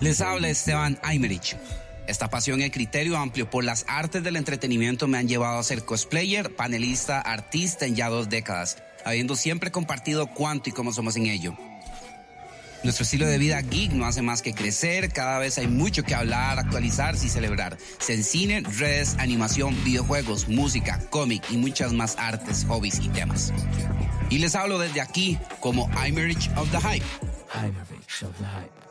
Les habla Esteban Aymerich. Esta pasión y criterio amplio por las artes del entretenimiento me han llevado a ser cosplayer, panelista, artista en ya dos décadas, habiendo siempre compartido cuánto y cómo somos en ello. Nuestro estilo de vida geek no hace más que crecer, cada vez hay mucho que hablar, actualizarse y celebrar. Se en cine, redes, animación, videojuegos, música, cómic y muchas más artes, hobbies y temas. Y les hablo desde aquí como I'm Rich of the Hype. I'm Rich of the Hype.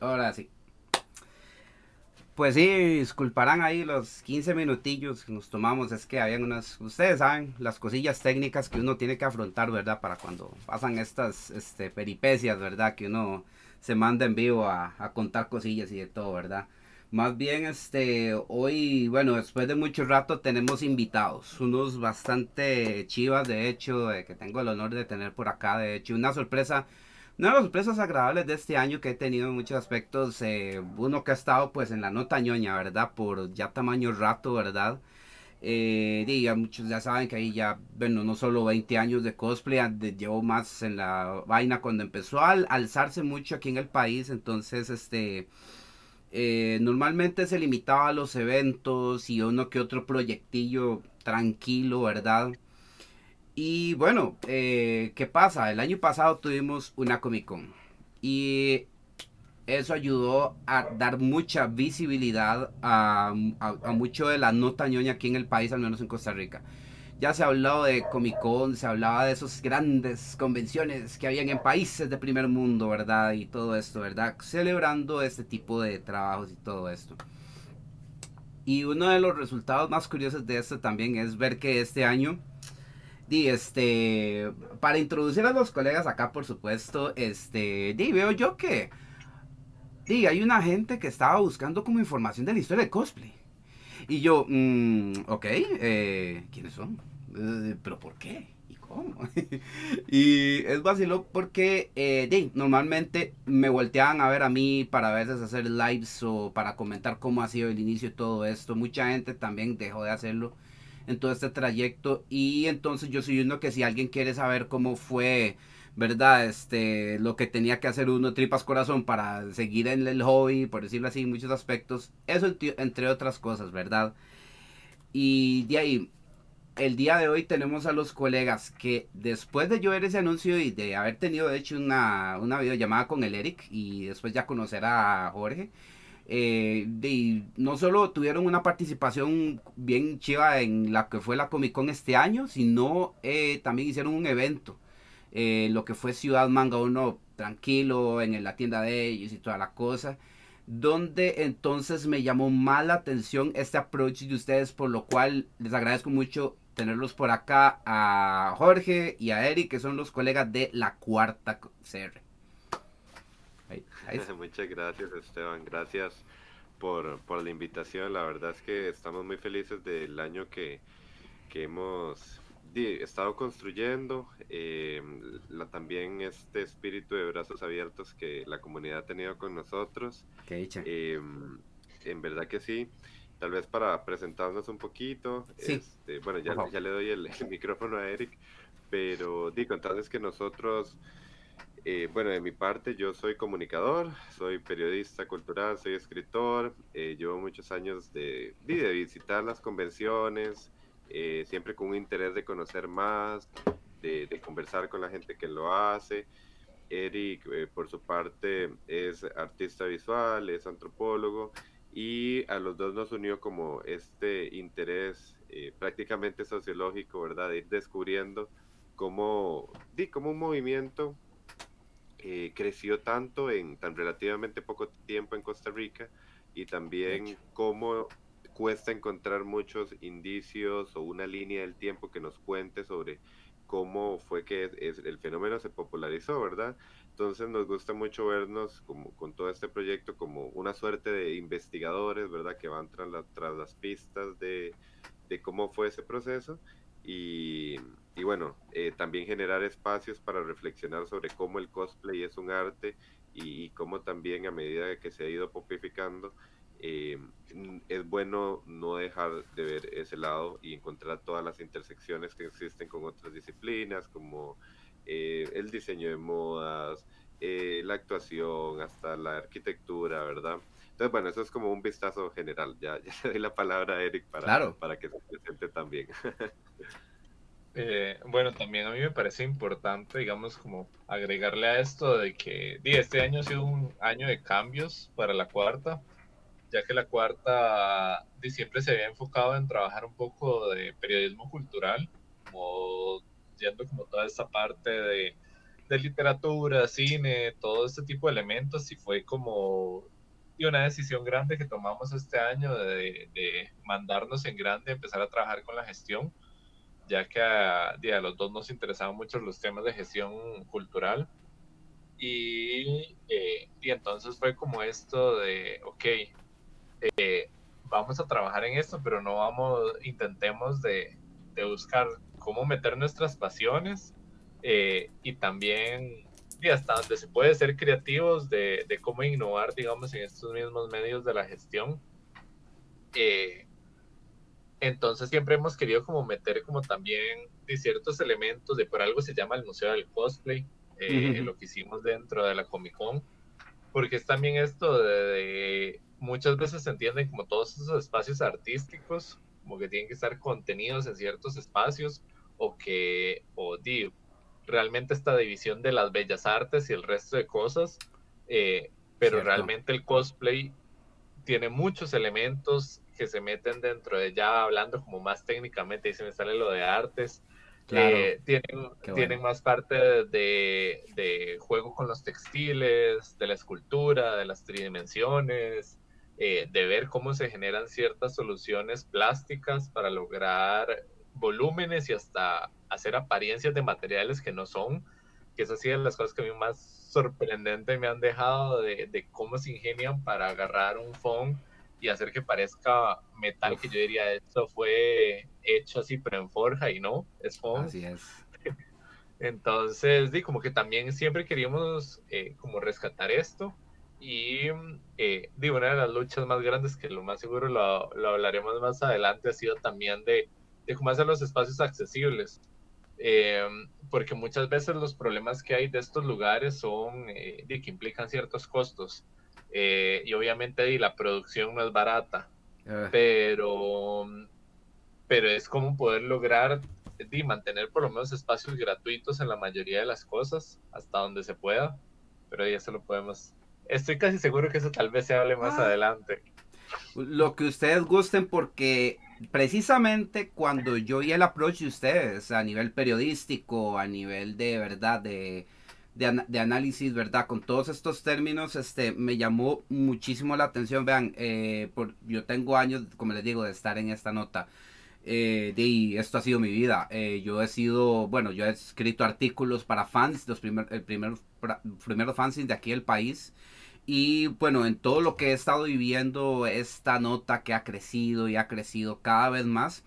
Ahora sí. Pues sí, disculparán ahí los 15 minutillos que nos tomamos. Es que habían unas, ustedes saben, las cosillas técnicas que uno tiene que afrontar, ¿verdad? Para cuando pasan estas este, peripecias, ¿verdad? Que uno se manda en vivo a, contar cosillas y de todo, ¿verdad? Más bien, este, hoy, bueno, después de mucho rato tenemos invitados, unos bastante chivas, de hecho, que tengo el honor de tener por acá, de hecho, una sorpresa una de las sorpresas agradables de este año que he tenido en muchos aspectos, eh, uno que ha estado pues en la nota ñoña, ¿verdad? Por ya tamaño rato, ¿verdad? Eh, muchos ya saben que ahí ya, bueno, no solo 20 años de cosplay, llevo más en la vaina cuando empezó a alzarse mucho aquí en el país, entonces este... Eh, normalmente se limitaba a los eventos y uno que otro proyectillo tranquilo, ¿verdad? Y bueno, eh, ¿qué pasa? El año pasado tuvimos una Comic Con y eso ayudó a dar mucha visibilidad a, mucho de la nota ñoña aquí en el país, al menos en Costa Rica. Ya se ha hablado de Comic Con, se hablaba de esas grandes convenciones que habían en países de primer mundo, ¿verdad? Y todo esto, ¿verdad? Celebrando este tipo de trabajos y todo esto. Y uno de los resultados más curiosos de esto también es ver que este año Di, este, para introducir a los colegas acá, por supuesto, este, di, veo yo que, di, hay una gente que estaba buscando como información de la historia de cosplay. Y yo, mm, ok, eh, ¿quiénes son? Eh, ¿Pero por qué? ¿Y cómo? y es vacilo porque, eh, normalmente me volteaban a ver a mí para a veces hacer lives o para comentar cómo ha sido el inicio de todo esto. Mucha gente también dejó de hacerlo en todo este trayecto. Y entonces yo soy uno que si alguien quiere saber cómo fue, ¿verdad? Este, lo que tenía que hacer uno, tripas corazón, para seguir en el hobby, por decirlo así, muchos aspectos. Eso entre otras cosas, ¿verdad? Y de ahí, el día de hoy tenemos a los colegas que después de yo ver ese anuncio y de haber tenido de hecho una, una videollamada con el Eric y después ya conocer a Jorge, eh, de, no solo tuvieron una participación bien chiva en la que fue la Comic Con este año, sino eh, también hicieron un evento, eh, lo que fue Ciudad Manga uno tranquilo en la tienda de ellos y toda la cosa, donde entonces me llamó más la atención este approach de ustedes, por lo cual les agradezco mucho tenerlos por acá a Jorge y a Eric, que son los colegas de la cuarta CR. Muchas gracias Esteban, gracias por, la invitación. La verdad es que estamos muy felices del año que, hemos estado construyendo, eh, la, también este espíritu de brazos abiertos que la comunidad ha tenido con nosotros. Eh, en verdad que sí. Tal vez para presentarnos un poquito, este, bueno, ya, ya le doy el, micrófono a Eric, pero di, contarles que nosotros eh, bueno, de mi parte, yo soy comunicador, soy periodista cultural, soy escritor, eh, llevo muchos años de, de visitar las convenciones, eh, siempre con un interés de conocer más, de, conversar con la gente que lo hace. Eric, por su parte, es artista visual, es antropólogo y a los dos nos unió como este interés prácticamente sociológico, ¿verdad? De ir descubriendo cómo, cómo un movimiento eh, creció tanto en tan relativamente poco tiempo en Costa Rica y también cómo cuesta encontrar muchos indicios o una línea del tiempo que nos cuente sobre cómo fue que el fenómeno se popularizó, ¿verdad? Entonces nos gusta mucho vernos como, con todo este proyecto como una suerte de investigadores, ¿verdad? Que van tras, tras las pistas de, de cómo fue ese proceso y, y bueno, eh, también generar espacios para reflexionar sobre cómo el cosplay es un arte y, cómo también a medida que se ha ido popificando, eh, es bueno no dejar de ver ese lado y encontrar todas las intersecciones que existen con otras disciplinas como eh, el diseño de modas, eh, la actuación, hasta la arquitectura, ¿verdad? Entonces, bueno, eso es como un vistazo general. Ya, ya le doy la palabra a Eric para, para que se presente también. Eh, bueno, también a mí me parece importante, digamos, como agregarle a esto de que este año ha sido un año de cambios para la cuarta, ya que la cuarta de siempre se había enfocado en trabajar un poco de periodismo cultural, como yendo como toda esa parte de, de literatura, cine, todo este tipo de elementos y fue como y una decisión grande que tomamos este año de, de mandarnos en grande, empezar a trabajar con la gestión ya que a, los dos nos interesaban mucho los temas de gestión cultural. Y, eh, y entonces fue como esto de, ok, eh, vamos a trabajar en esto, pero no vamos, intentemos de, de buscar cómo meter nuestras pasiones eh, y también y hasta donde se puede ser creativos de, de, cómo innovar, digamos, en estos mismos medios de la gestión. Eh, entonces siempre hemos querido como meter como también de ciertos elementos de por algo se llama el Museo del Cosplay, eh, lo que hicimos dentro de la Comic Con, porque es también esto de, muchas veces se entienden como todos esos espacios artísticos, como que tienen que estar contenidos en ciertos espacios o que, o digo, realmente esta división de las bellas artes y el resto de cosas, eh, pero realmente el cosplay tiene muchos elementos que se meten dentro de ya hablando como más técnicamente, y se me sale lo de artes. Eh, tienen, tienen más parte de, de, juego con los textiles, de la escultura, de las tridimensiones, eh, de ver cómo se generan ciertas soluciones plásticas para lograr volúmenes y hasta hacer apariencias de materiales que no son, que es así de las cosas que a mí más sorprendente me han dejado de, de cómo se ingenian para agarrar un phone y hacer que parezca metal, que yo diría, esto fue hecho así, pero en forja y no, es foam. Así es. Entonces, di, como que también siempre queríamos eh, como rescatar esto y eh, di, una de las luchas más grandes, que lo más seguro lo, lo hablaremos más adelante, ha sido también de, de cómo hacer los espacios accesibles. Eh, porque muchas veces los problemas que hay de estos lugares son eh, de que implican ciertos costos. Eh, y obviamente la producción no es barata, ah. pero, pero es como poder lograr y mantener por lo menos espacios gratuitos en la mayoría de las cosas, hasta donde se pueda, pero ya se lo podemos... Estoy casi seguro que eso tal vez se hable más ah. adelante. Lo que ustedes gusten porque precisamente cuando yo vi el approach de ustedes a nivel periodístico, a nivel de verdad, de de, análisis, ¿verdad? Con todos estos términos, este, me llamó muchísimo la atención. Vean, eh, por, yo tengo años, como les digo, de estar en esta nota. Eh, de, esto ha sido mi vida. Eh, yo he sido, bueno, yo he escrito artículos para fans, los primer, el primer, primeros fans de aquí del país. Y bueno, en todo lo que he estado viviendo, esta nota que ha crecido y ha crecido cada vez más.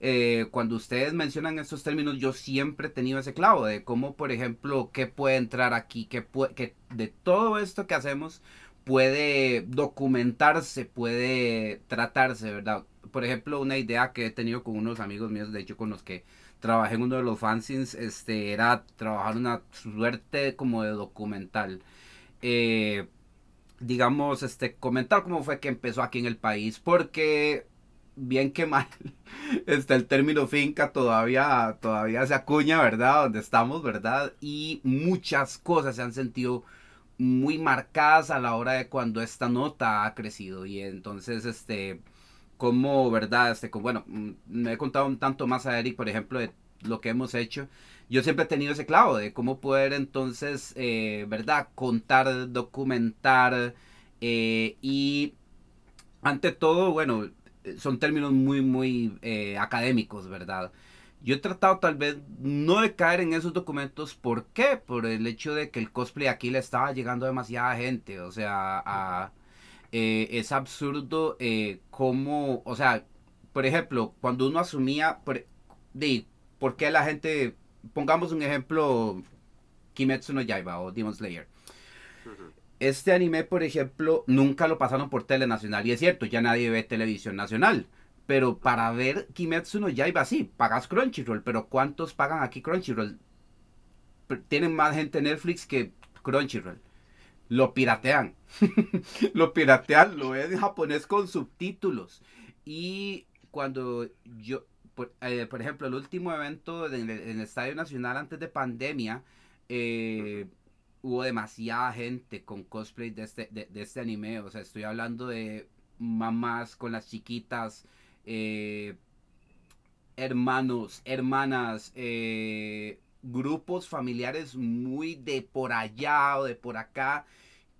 Eh, cuando ustedes mencionan estos términos, yo siempre he tenido ese clavo de cómo, por ejemplo, qué puede entrar aquí, qué puede, que de todo esto que hacemos puede documentarse, puede tratarse, ¿verdad? Por ejemplo, una idea que he tenido con unos amigos míos, de hecho con los que trabajé en uno de los fanzines, este, era trabajar una suerte como de documental. Eh, digamos, este, comentar cómo fue que empezó aquí en el país, porque bien que mal, está el término finca todavía, todavía se acuña, ¿verdad? Donde estamos, ¿verdad? Y muchas cosas se han sentido muy marcadas a la hora de cuando esta nota ha crecido. Y entonces, este, como, ¿verdad? Este, bueno, mm, me he contado un tanto más a Eric, por ejemplo, de lo que hemos hecho. Yo siempre he tenido ese clavo de cómo poder entonces, eh, ¿verdad? Contar, documentar eh, y ante todo, bueno, son términos muy, muy eh, académicos, ¿verdad? Yo he tratado tal vez no de caer en esos documentos. ¿Por qué? Por el hecho de que el cosplay aquí le estaba llegando a demasiada gente. O sea, eh, es absurdo eh, cómo, o sea, por ejemplo, cuando uno asumía, por, de, ¿por qué la gente, pongamos un ejemplo, Kimetsu no Yaiba o Demon Slayer este anime, por ejemplo, nunca lo pasaron por Telenacional. Y es cierto, ya nadie ve televisión nacional. Pero para ver Kimetsu no Yaiba, sí, pagas Crunchyroll. Pero ¿cuántos pagan aquí Crunchyroll? tienen más gente en Netflix que Crunchyroll. Lo piratean. lo piratean, lo ven en japonés con subtítulos. Y cuando yo, por, eh, ejemplo, el último evento en el, Estadio Nacional antes de pandemia, eh, hubo demasiada gente con cosplay de este, de, este anime. O sea, estoy hablando de mamás con las chiquitas, eh, hermanos, hermanas, grupos familiares muy de por allá o de por acá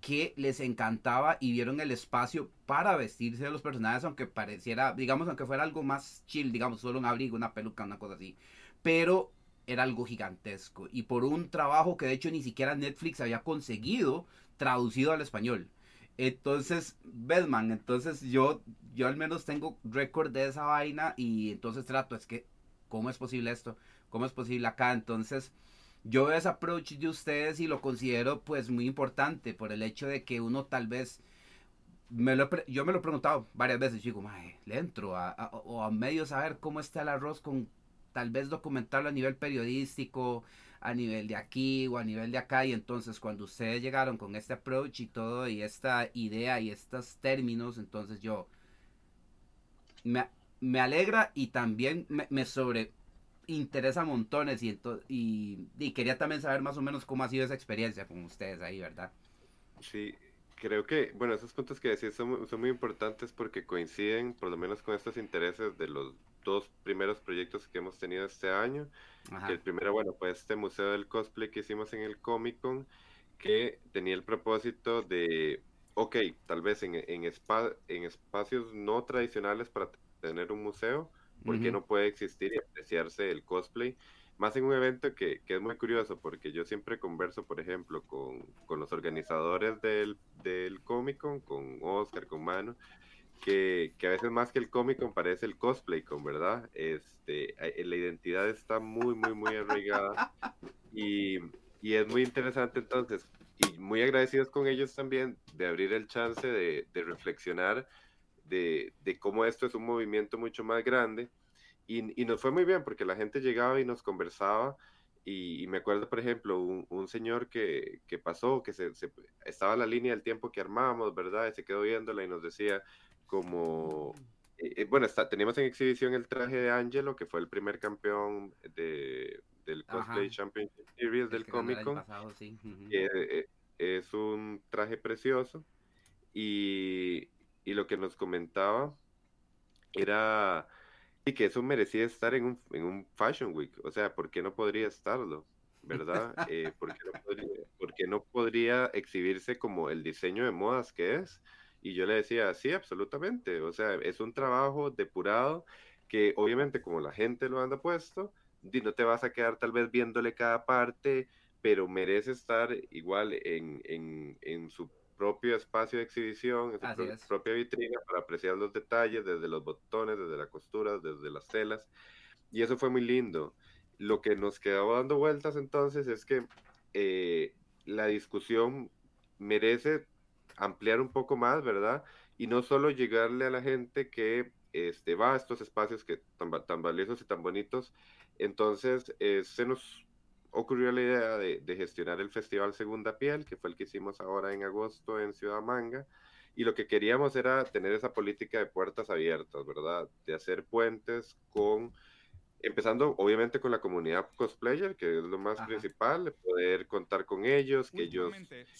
que les encantaba y vieron el espacio para vestirse de los personajes, aunque pareciera, digamos, aunque fuera algo más chill, digamos, solo un abrigo, una peluca, una cosa así. Pero era algo gigantesco. Y por un trabajo que de hecho ni siquiera Netflix había conseguido traducido al español. Entonces, Bedman, entonces yo, yo al menos tengo récord de esa vaina y entonces trato, es que, ¿cómo es posible esto? ¿Cómo es posible acá? Entonces, yo veo ese approach de ustedes y lo considero pues muy importante por el hecho de que uno tal vez, me lo, yo me lo he preguntado varias veces, digo, le entro a, o a medio saber cómo está el arroz con tal vez documentarlo a nivel periodístico, a nivel de aquí o a nivel de acá. Y entonces cuando ustedes llegaron con este approach y todo, y esta idea y estos términos, entonces yo me, me alegra y también me, me sobre interesa montones y, y, y, quería también saber más o menos cómo ha sido esa experiencia con ustedes ahí, ¿verdad? Sí, creo que, bueno, esos puntos que decís son, son muy importantes porque coinciden por lo menos con estos intereses de los dos primeros proyectos que hemos tenido este año. el primero, bueno, fue este Museo del Cosplay que hicimos en el Comic Con, que tenía el propósito de, ok, tal vez en, en, en espacios no tradicionales para tener un museo, porque no puede existir y apreciarse el cosplay? Más en un evento que, que, es muy curioso, porque yo siempre converso, por ejemplo, con, con los organizadores del, del Comic Con, con Oscar, con Mano, que, que, a veces más que el Comic Con parece el cosplay con, ¿verdad? Este, eh, la identidad está muy, muy, muy arraigada y, y, es muy interesante entonces, y muy agradecidos con ellos también de abrir el chance de, de reflexionar de, de, cómo esto es un movimiento mucho más grande y, y, nos fue muy bien porque la gente llegaba y nos conversaba y, me acuerdo, por ejemplo, un, un señor que, que, pasó, que se, estaba en la línea del tiempo que armábamos, ¿verdad? Y se quedó viéndola y nos decía como, eh, eh, bueno, está, teníamos en exhibición el traje de Angelo, que fue el primer campeón de, del Cosplay Championship Series del Comic Con. Eh, es un traje precioso y, y lo que nos comentaba era y que eso merecía estar en un, en un Fashion Week. O sea, ¿por qué no podría estarlo? ¿Verdad? Eh, ¿por, qué no podría, ¿por, qué no podría, exhibirse como el diseño de modas que es? Y yo le decía, sí, absolutamente. O sea, es un trabajo depurado que obviamente como la gente lo anda puesto, no te vas a quedar tal vez viéndole cada parte, pero merece estar igual en, en, en su propio espacio de exhibición, en su propia vitrina para apreciar los detalles, desde los botones, desde la costura, desde las telas. Y eso fue muy lindo. Lo que nos quedaba dando vueltas entonces es que eh, la discusión merece ampliar un poco más, ¿verdad? Y no solo llegarle a la gente que este, va a estos espacios que tan, tan valiosos y tan bonitos. Entonces, eh, se nos ocurrió la idea de, gestionar el Festival Segunda Piel, que fue el que hicimos ahora en agosto en Ciudad Manga. Y lo que queríamos era tener esa política de puertas abiertas, ¿verdad? De hacer puentes con, empezando obviamente con la comunidad cosplayer, que es lo más principal, de poder contar con ellos, que ellos,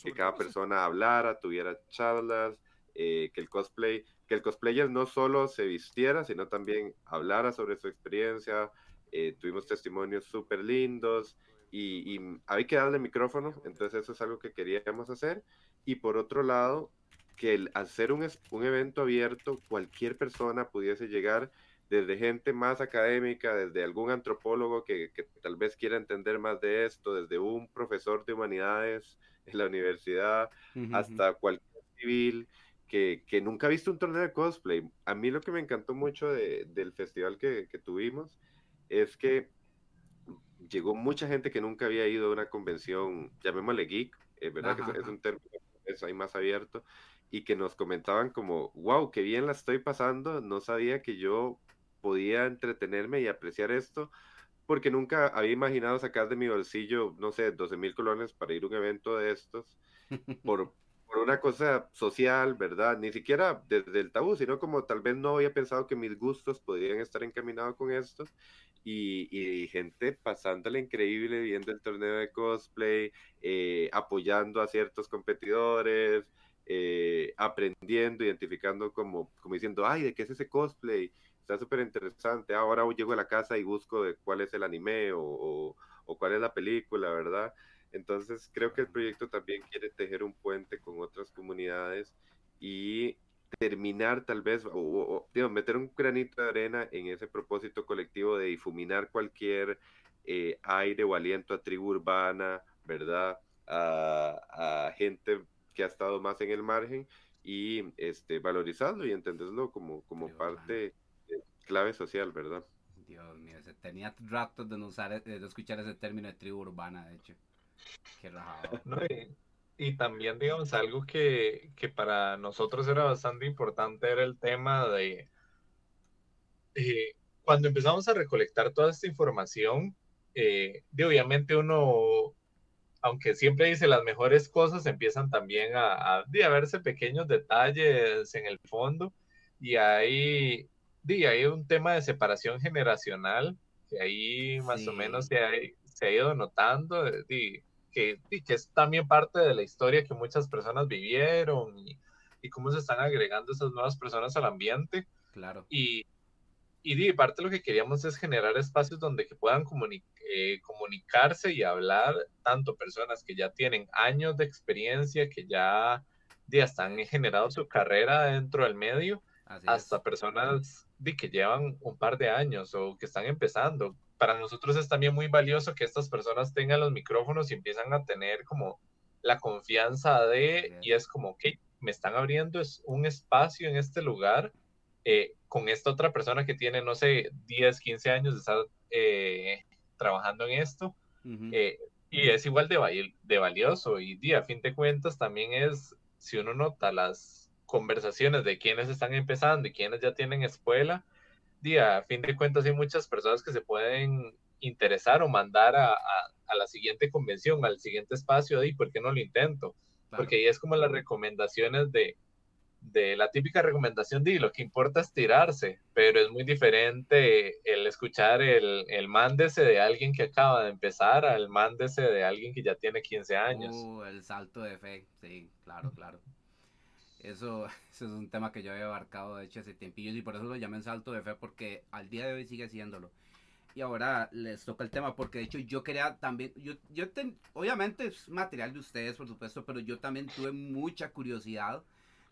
que cada persona hablara, tuviera charlas, eh, que el cosplay, que el cosplayer no solo se vistiera, sino también hablara sobre su experiencia. Eh, tuvimos testimonios súper lindos y, y hay que darle micrófono, entonces eso es algo que queríamos hacer. Y por otro lado, que el, hacer un, un evento abierto, cualquier persona pudiese llegar, desde gente más académica, desde algún antropólogo que, que, tal vez quiera entender más de esto, desde un profesor de humanidades en la universidad, hasta cualquier civil que, que, nunca ha visto un torneo de cosplay. A mí lo que me encantó mucho de, del festival que, que, tuvimos es que llegó mucha gente que nunca había ido a una convención, llamémosle geek, es verdad que es un término es ahí más abierto, y que nos comentaban como, wow, qué bien la estoy pasando, no sabía que yo podía entretenerme y apreciar esto porque nunca había imaginado sacar de mi bolsillo, no sé, 12 mil colones para ir a un evento de estos, por, por una cosa social, ¿verdad? Ni siquiera desde el tabú, sino como tal vez no había pensado que mis gustos podrían estar encaminados con esto. Y, y gente pasándole increíble viendo el torneo de cosplay, eh, apoyando a ciertos competidores, eh, aprendiendo, identificando como, como diciendo, ay, ¿de qué es ese cosplay? Está súper interesante. Ahora llego a la casa y busco de cuál es el anime o, o, o cuál es la película, ¿verdad? Entonces creo que el proyecto también quiere tejer un puente con otras comunidades y terminar tal vez, o, o meter un granito de arena en ese propósito colectivo de difuminar cualquier eh, aire o aliento a tribu urbana, ¿verdad? A, a, gente que ha estado más en el margen y este, valorizarlo y entenderlo como, como parte clave social, ¿verdad? Dios mío, se tenía rato de, no usar, de escuchar ese término de tribu urbana, de hecho. Qué rajado. No, y, y, también, digamos, algo que, que, para nosotros era bastante importante era el tema de, eh, cuando empezamos a recolectar toda esta información, eh, de obviamente uno, aunque siempre dice las mejores cosas, empiezan también a, a, a verse pequeños detalles en el fondo y hay, de, hay un tema de separación generacional que ahí más sí. o menos se ha, se ha ido notando. De, que, que, es también parte de la historia que muchas personas vivieron y, y, cómo se están agregando esas nuevas personas al ambiente. Claro. Y, y de parte lo que queríamos es generar espacios donde que puedan comuni eh, comunicarse y hablar tanto personas que ya tienen años de experiencia, que ya, ya están generado su carrera dentro del medio, Así hasta es. personas que llevan un par de años o que están empezando, para nosotros es también muy valioso que estas personas tengan los micrófonos y empiezan a tener como la confianza de, y es como, que me están abriendo es un espacio en este lugar eh, con esta otra persona que tiene, no sé, 10, 15 años de estar eh, trabajando en esto, uh -huh. eh, y es igual de, de valioso, y, y a fin de cuentas también es, si uno nota las conversaciones de quienes están empezando y quienes ya tienen escuela, día, a fin de cuentas hay muchas personas que se pueden interesar o mandar a, a, a la siguiente convención, al siguiente espacio, y por qué no lo intento, claro. porque ahí es como las recomendaciones de, de la típica recomendación de lo que importa es tirarse, pero es muy diferente el escuchar el, el mándese de alguien que acaba de empezar al mándese de alguien que ya tiene 15 años. Uh, el salto de fe, sí, claro, claro. Eso, eso, es un tema que yo había abarcado, de hecho, hace tiempillos y por eso lo llamé salto de fe, porque al día de hoy sigue siéndolo. Y ahora les toca el tema, porque de hecho yo quería también, yo, yo ten, obviamente es material de ustedes, por supuesto, pero yo también tuve mucha curiosidad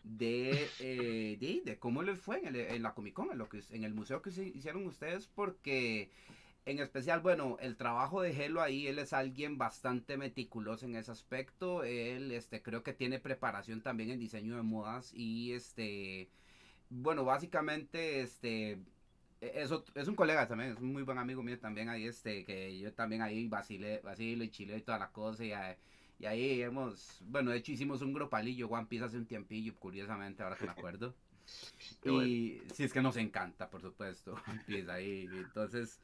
de, eh, de, de, cómo les fue en, el, en, la Comic Con, en, lo que, en el museo que se hicieron ustedes, porque en especial, bueno, el trabajo de Helo ahí, él es alguien bastante meticuloso en ese aspecto. Él, este, creo que tiene preparación también en diseño de modas y, este, bueno, básicamente, este, es, es un colega también, es un muy buen amigo mío también ahí, este, que yo también ahí vacilé, vacilé y chile y toda la cosa y, y ahí hemos, bueno, de hecho hicimos un grupalillo One Piece hace un tiempillo, curiosamente, ahora que me acuerdo. y bueno. sí, es que nos encanta, por supuesto, One Piece ahí, entonces...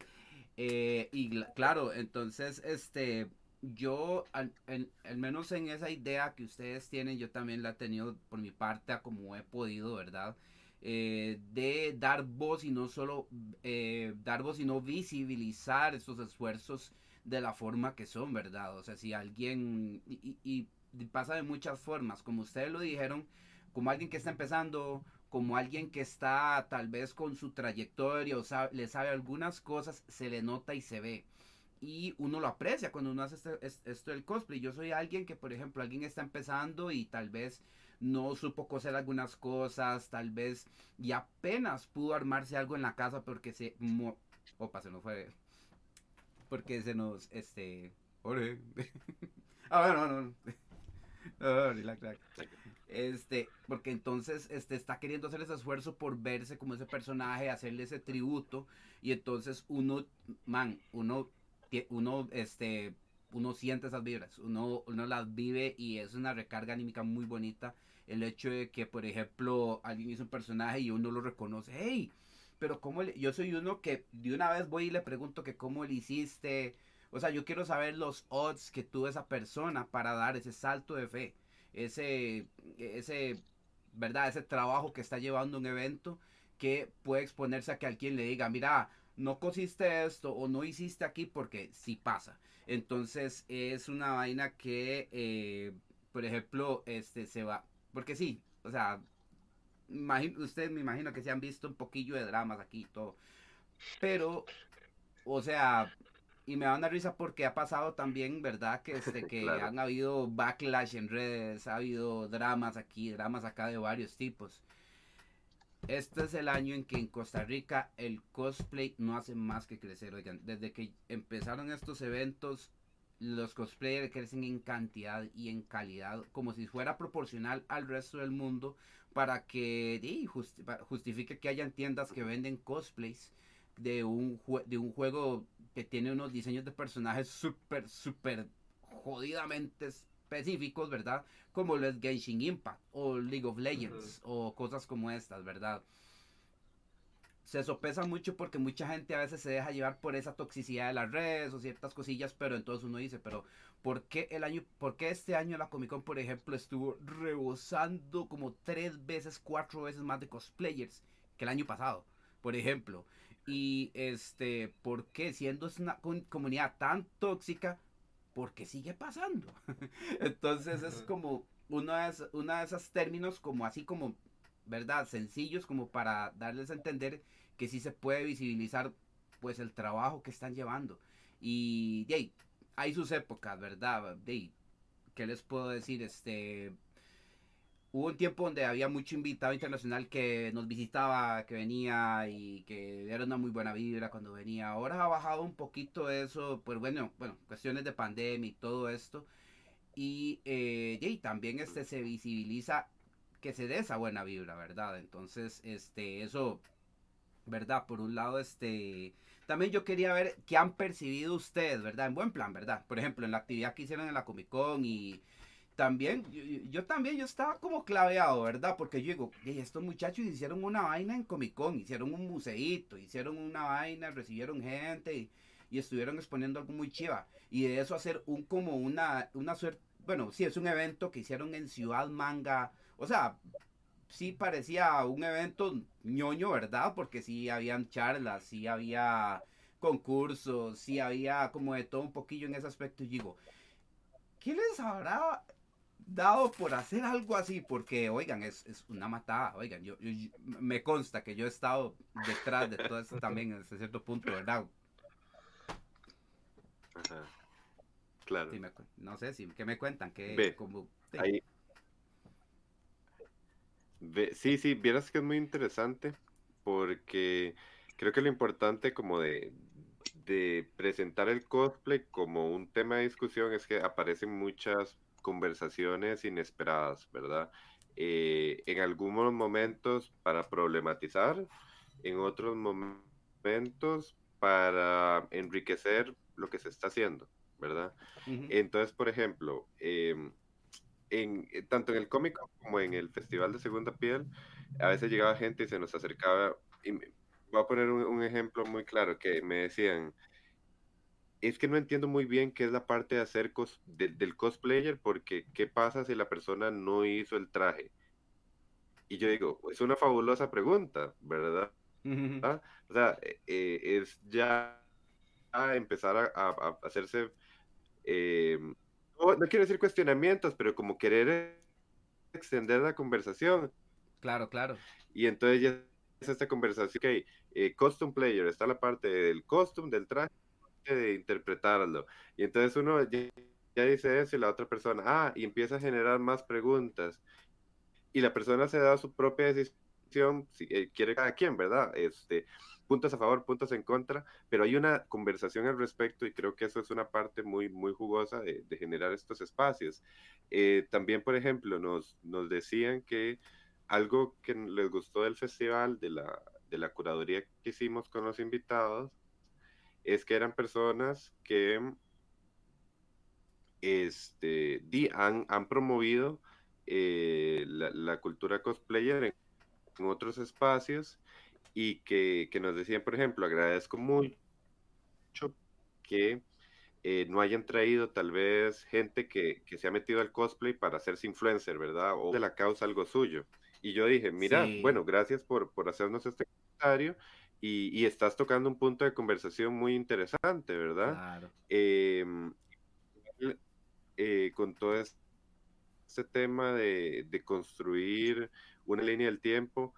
Eh, y claro, entonces, este, yo, al, al, menos en esa idea que ustedes tienen, yo también la he tenido por mi parte, como he podido, ¿verdad? Eh, de dar voz y no solo eh, dar voz, sino visibilizar estos esfuerzos de la forma que son, ¿verdad? O sea, si alguien, y, y pasa de muchas formas, como ustedes lo dijeron, como alguien que está empezando, como alguien que está tal vez con su trayectoria o sabe, le sabe algunas cosas, se le nota y se ve. Y uno lo aprecia cuando uno hace este, esto del cosplay. Yo soy alguien que, por ejemplo, alguien está empezando y tal vez no supo coser algunas cosas, tal vez y apenas pudo armarse algo en la casa porque se... Mo Opa, se nos fue. Porque se nos... Este... Ore. ah, bueno, no, no. Oh, relax, relax. Este, porque entonces este, está queriendo hacer ese esfuerzo por verse como ese personaje, hacerle ese tributo. Y entonces uno, man, uno, uno, este, uno siente esas vibras, uno, uno las vive y es una recarga anímica muy bonita. El hecho de que, por ejemplo, alguien hizo un personaje y uno lo reconoce, hey, pero ¿cómo le, yo soy uno que de una vez voy y le pregunto que cómo le hiciste, o sea, yo quiero saber los odds que tuvo esa persona para dar ese salto de fe, ese, ese, ¿verdad? Ese trabajo que está llevando un evento que puede exponerse a que alguien le diga, mira, no cosiste esto o no hiciste aquí porque sí pasa. Entonces es una vaina que, eh, por ejemplo, este se va, porque sí, o sea, ustedes me imagino que se han visto un poquillo de dramas aquí y todo, pero, o sea, y me da una risa porque ha pasado también, ¿verdad? Que, este, que han habido backlash en redes, ha habido dramas aquí, dramas acá de varios tipos. Este es el año en que en Costa Rica el cosplay no hace más que crecer. Oigan, desde que empezaron estos eventos, los cosplayers crecen en cantidad y en calidad, como si fuera proporcional al resto del mundo, para que justifique que hayan tiendas que venden cosplays de un, de un juego que tiene unos diseños de personajes súper, súper jodidamente específicos, ¿verdad? Como los Genshin Impact o League of Legends o cosas como estas, ¿verdad? Se sopesa mucho porque mucha gente a veces se deja llevar por esa toxicidad de las redes o ciertas cosillas, pero entonces uno dice, pero ¿por qué el año, por qué este año la Comic Con, por ejemplo, estuvo rebosando como tres veces, cuatro veces más de cosplayers que el año pasado? Por ejemplo, y este, ¿por qué siendo una comunidad tan tóxica, porque sigue pasando. Entonces es como uno de, uno de esos términos como así como, ¿verdad? Sencillos como para darles a entender que sí se puede visibilizar pues el trabajo que están llevando. Y de hay sus épocas, ¿verdad? De ¿qué les puedo decir? Este, hubo un tiempo donde había mucho invitado internacional que nos visitaba, que venía y que era una muy buena vibra cuando venía. Ahora ha bajado un poquito eso, pues bueno, bueno, cuestiones de pandemia y todo esto. Y, eh, y también este se visibiliza que se dé esa buena vibra, ¿verdad? Entonces, este, eso, ¿verdad? Por un lado, este, también yo quería ver qué han percibido ustedes, ¿verdad? En buen plan, ¿verdad? Por ejemplo, en la actividad que hicieron en la Comic Con y también, yo, también, yo estaba como claveado, ¿verdad? Porque yo digo, estos muchachos hicieron una vaina en Comic Con, hicieron un museíto, hicieron una vaina, recibieron gente y, estuvieron exponiendo algo muy chiva. Y de eso hacer un como una, una suerte, bueno, sí, es un evento que hicieron en Ciudad Manga, o sea, sí parecía un evento ñoño, ¿verdad? Porque sí habían charlas, sí había concursos, sí había como de todo un poquillo en ese aspecto. Y digo, ¿qué les habrá dado por hacer algo así, porque, oigan, es, es una matada, oigan, yo, me consta que yo he estado detrás de todo esto también, hasta cierto punto, ¿verdad? Ajá. Claro. no sé, si, ¿qué me cuentan? que como, sí. sí, sí, vieras que es muy interesante, porque creo que lo importante como de, de presentar el cosplay como un tema de discusión es que aparecen muchas conversaciones inesperadas, ¿verdad? Eh, en algunos momentos para problematizar, en otros momentos para enriquecer lo que se está haciendo, ¿verdad? Entonces, por ejemplo, em, en, eh, tanto en el cómic como en el Festival de Segunda Piel, a veces llegaba gente y se nos acercaba, y voy a poner un ejemplo muy claro, que me decían, es que no entiendo muy bien qué es la parte de hacer del cosplayer, porque qué pasa si la persona no hizo el traje. Y yo digo, es una fabulosa pregunta, ¿verdad? ¿Ah? O sea, eh, eh, es ya a empezar a, hacerse, eh, no, quiero decir cuestionamientos, pero como querer extender la conversación. Claro, claro. Y entonces ya es esta conversación, ok, costume player, está la parte del costume, del traje, de interpretarlo. Y entonces uno ya, dice eso y la otra persona, ah, y empieza a generar más preguntas. Y la persona se da su propia decisión, si eh, quiere cada quien, ¿verdad? Este, puntos a favor, puntos en contra, pero hay una conversación al respecto y creo que eso es una parte muy, muy jugosa de, generar estos espacios. Eh, también, por ejemplo, nos, nos decían que algo que les gustó del festival, de la, de la curaduría que hicimos con los invitados, es que eran personas que este, han, han promovido eh, la, cultura cosplayer en, otros espacios y que, que nos decían, por ejemplo, agradezco mucho que eh, no hayan traído tal vez gente que, que, se ha metido al cosplay para hacerse influencer, ¿verdad? O de la causa algo suyo. Y yo dije, mira, bueno, gracias por, por hacernos este comentario y, y, estás tocando un punto de conversación muy interesante, ¿verdad? Claro. Em, eh, con todo este tema de, de, construir una línea del tiempo,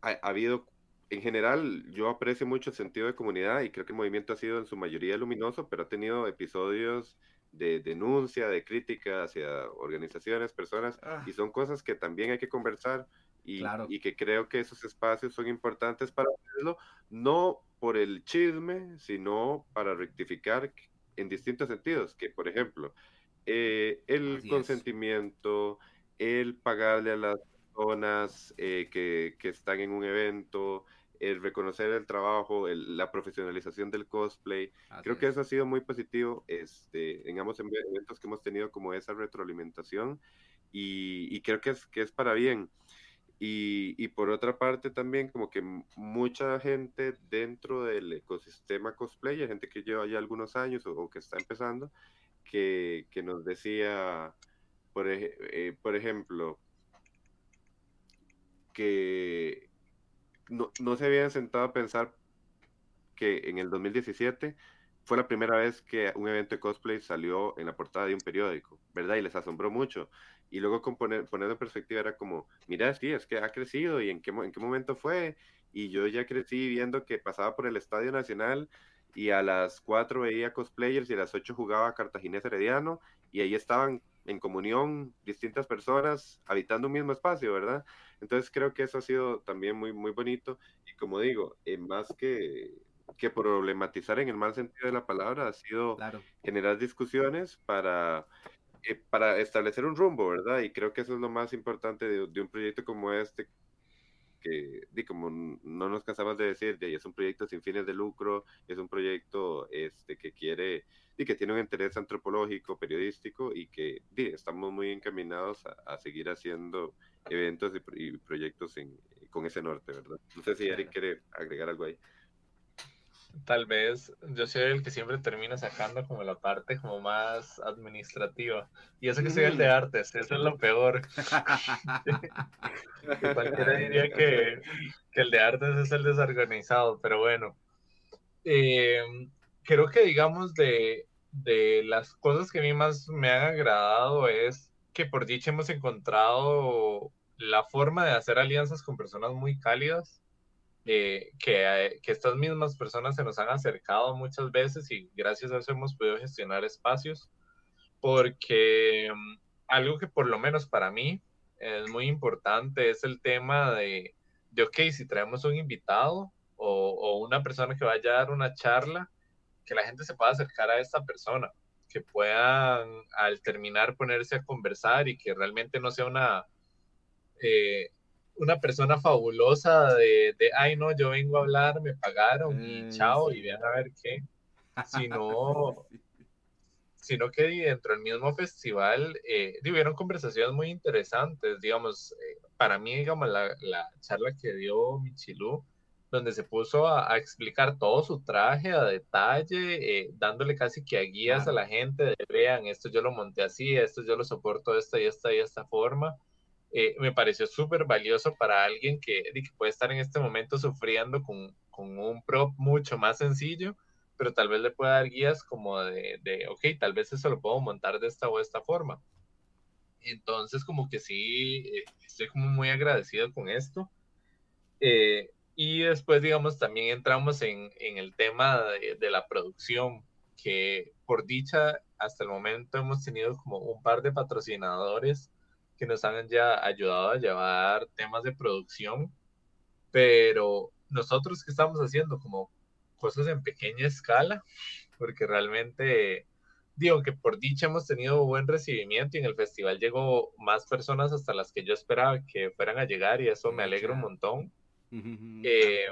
ha, ha habido en general, yo aprecio mucho el sentido de comunidad y creo que el movimiento ha sido en su mayoría luminoso, pero ha tenido episodios de denuncia, de crítica hacia organizaciones, personas, ah. y son cosas que también hay que conversar y, y, que creo que esos espacios son importantes para hacerlo, no por el chisme, sino para rectificar en distintos sentidos, que por ejemplo, eh, el consentimiento, el pagarle a las personas eh, que, que, están en un evento, el reconocer el trabajo, la profesionalización del cosplay. Creo que eso ha sido muy positivo este, en ambos eventos que hemos tenido como esa retroalimentación y, creo que es, que es para bien. Y, y, por otra parte también como que mucha gente dentro del ecosistema cosplay, gente que lleva ya algunos años o, que está empezando, que, que nos decía, por, eh, por ejemplo, que no, no se habían sentado a pensar que en el 2017 fue la primera vez que un evento de cosplay salió en la portada de un periódico, ¿verdad? Y les asombró mucho. Y luego con poner, en perspectiva era como, mira, sí, es que ha crecido y en qué, en qué momento fue. Y yo ya crecí viendo que pasaba por el Estadio Nacional y a las 4 veía cosplayers y a las 8 jugaba Cartaginés Herediano y ahí estaban en comunión distintas personas habitando un mismo espacio, ¿verdad? Entonces creo que eso ha sido también muy, muy bonito y como digo, eh, más que, que problematizar en el mal sentido de la palabra, ha sido generar discusiones para, eh, para establecer un rumbo, ¿verdad? Y creo que eso es lo más importante de, de un proyecto como este, que, como no nos cansamos de decir, de, es un proyecto sin fines de lucro, es un proyecto este, que quiere y que tiene un interés antropológico, periodístico y que di, estamos muy encaminados a, seguir haciendo eventos y, proyectos en, con ese norte, ¿verdad? No sé si Eric quiere agregar algo ahí tal vez yo soy el que siempre termina sacando como la parte como más administrativa. Y eso que soy el de mm. artes, eso es lo peor. Cualquiera diría que, que, el de artes es el desorganizado, pero bueno. Eh, creo que digamos de, de las cosas que a mí más me han agradado es que por dicha hemos encontrado la forma de hacer alianzas con personas muy cálidas eh, que, que, estas mismas personas se nos han acercado muchas veces y gracias a eso hemos podido gestionar espacios, porque um, algo que por lo menos para mí es muy importante es el tema de, de ok, si traemos un invitado o, o, una persona que vaya a dar una charla, que la gente se pueda acercar a esta persona, que puedan al terminar ponerse a conversar y que realmente no sea una... Eh, una persona fabulosa de, de, ay no, yo vengo a hablar, me pagaron y mm, chao, y vean a ver qué, sino, sino que dentro del mismo festival eh, tuvieron conversaciones muy interesantes, digamos, eh, para mí, digamos, la, la, charla que dio Michilú, donde se puso a, explicar todo su traje a detalle, eh, dándole casi que a guías a la gente de vean, esto yo lo monté así, esto yo lo soporto de esta y esta y esta forma. Eh, me pareció súper valioso para alguien que, que, puede estar en este momento sufriendo con, con, un prop mucho más sencillo, pero tal vez le pueda dar guías como de, de, ok, tal vez eso lo puedo montar de esta o esta forma. Entonces, como que sí, eh, estoy como muy agradecido con esto. Eh, y después, digamos, también entramos en, en el tema de, de, la producción, que por dicha, hasta el momento hemos tenido como un par de patrocinadores que nos han ya ayudado a llevar temas de producción, pero nosotros que estamos haciendo como cosas en pequeña escala, porque realmente digo que por dicha hemos tenido buen recibimiento y en el festival llegó más personas hasta las que yo esperaba que fueran a llegar y eso me alegra un montón. Eh,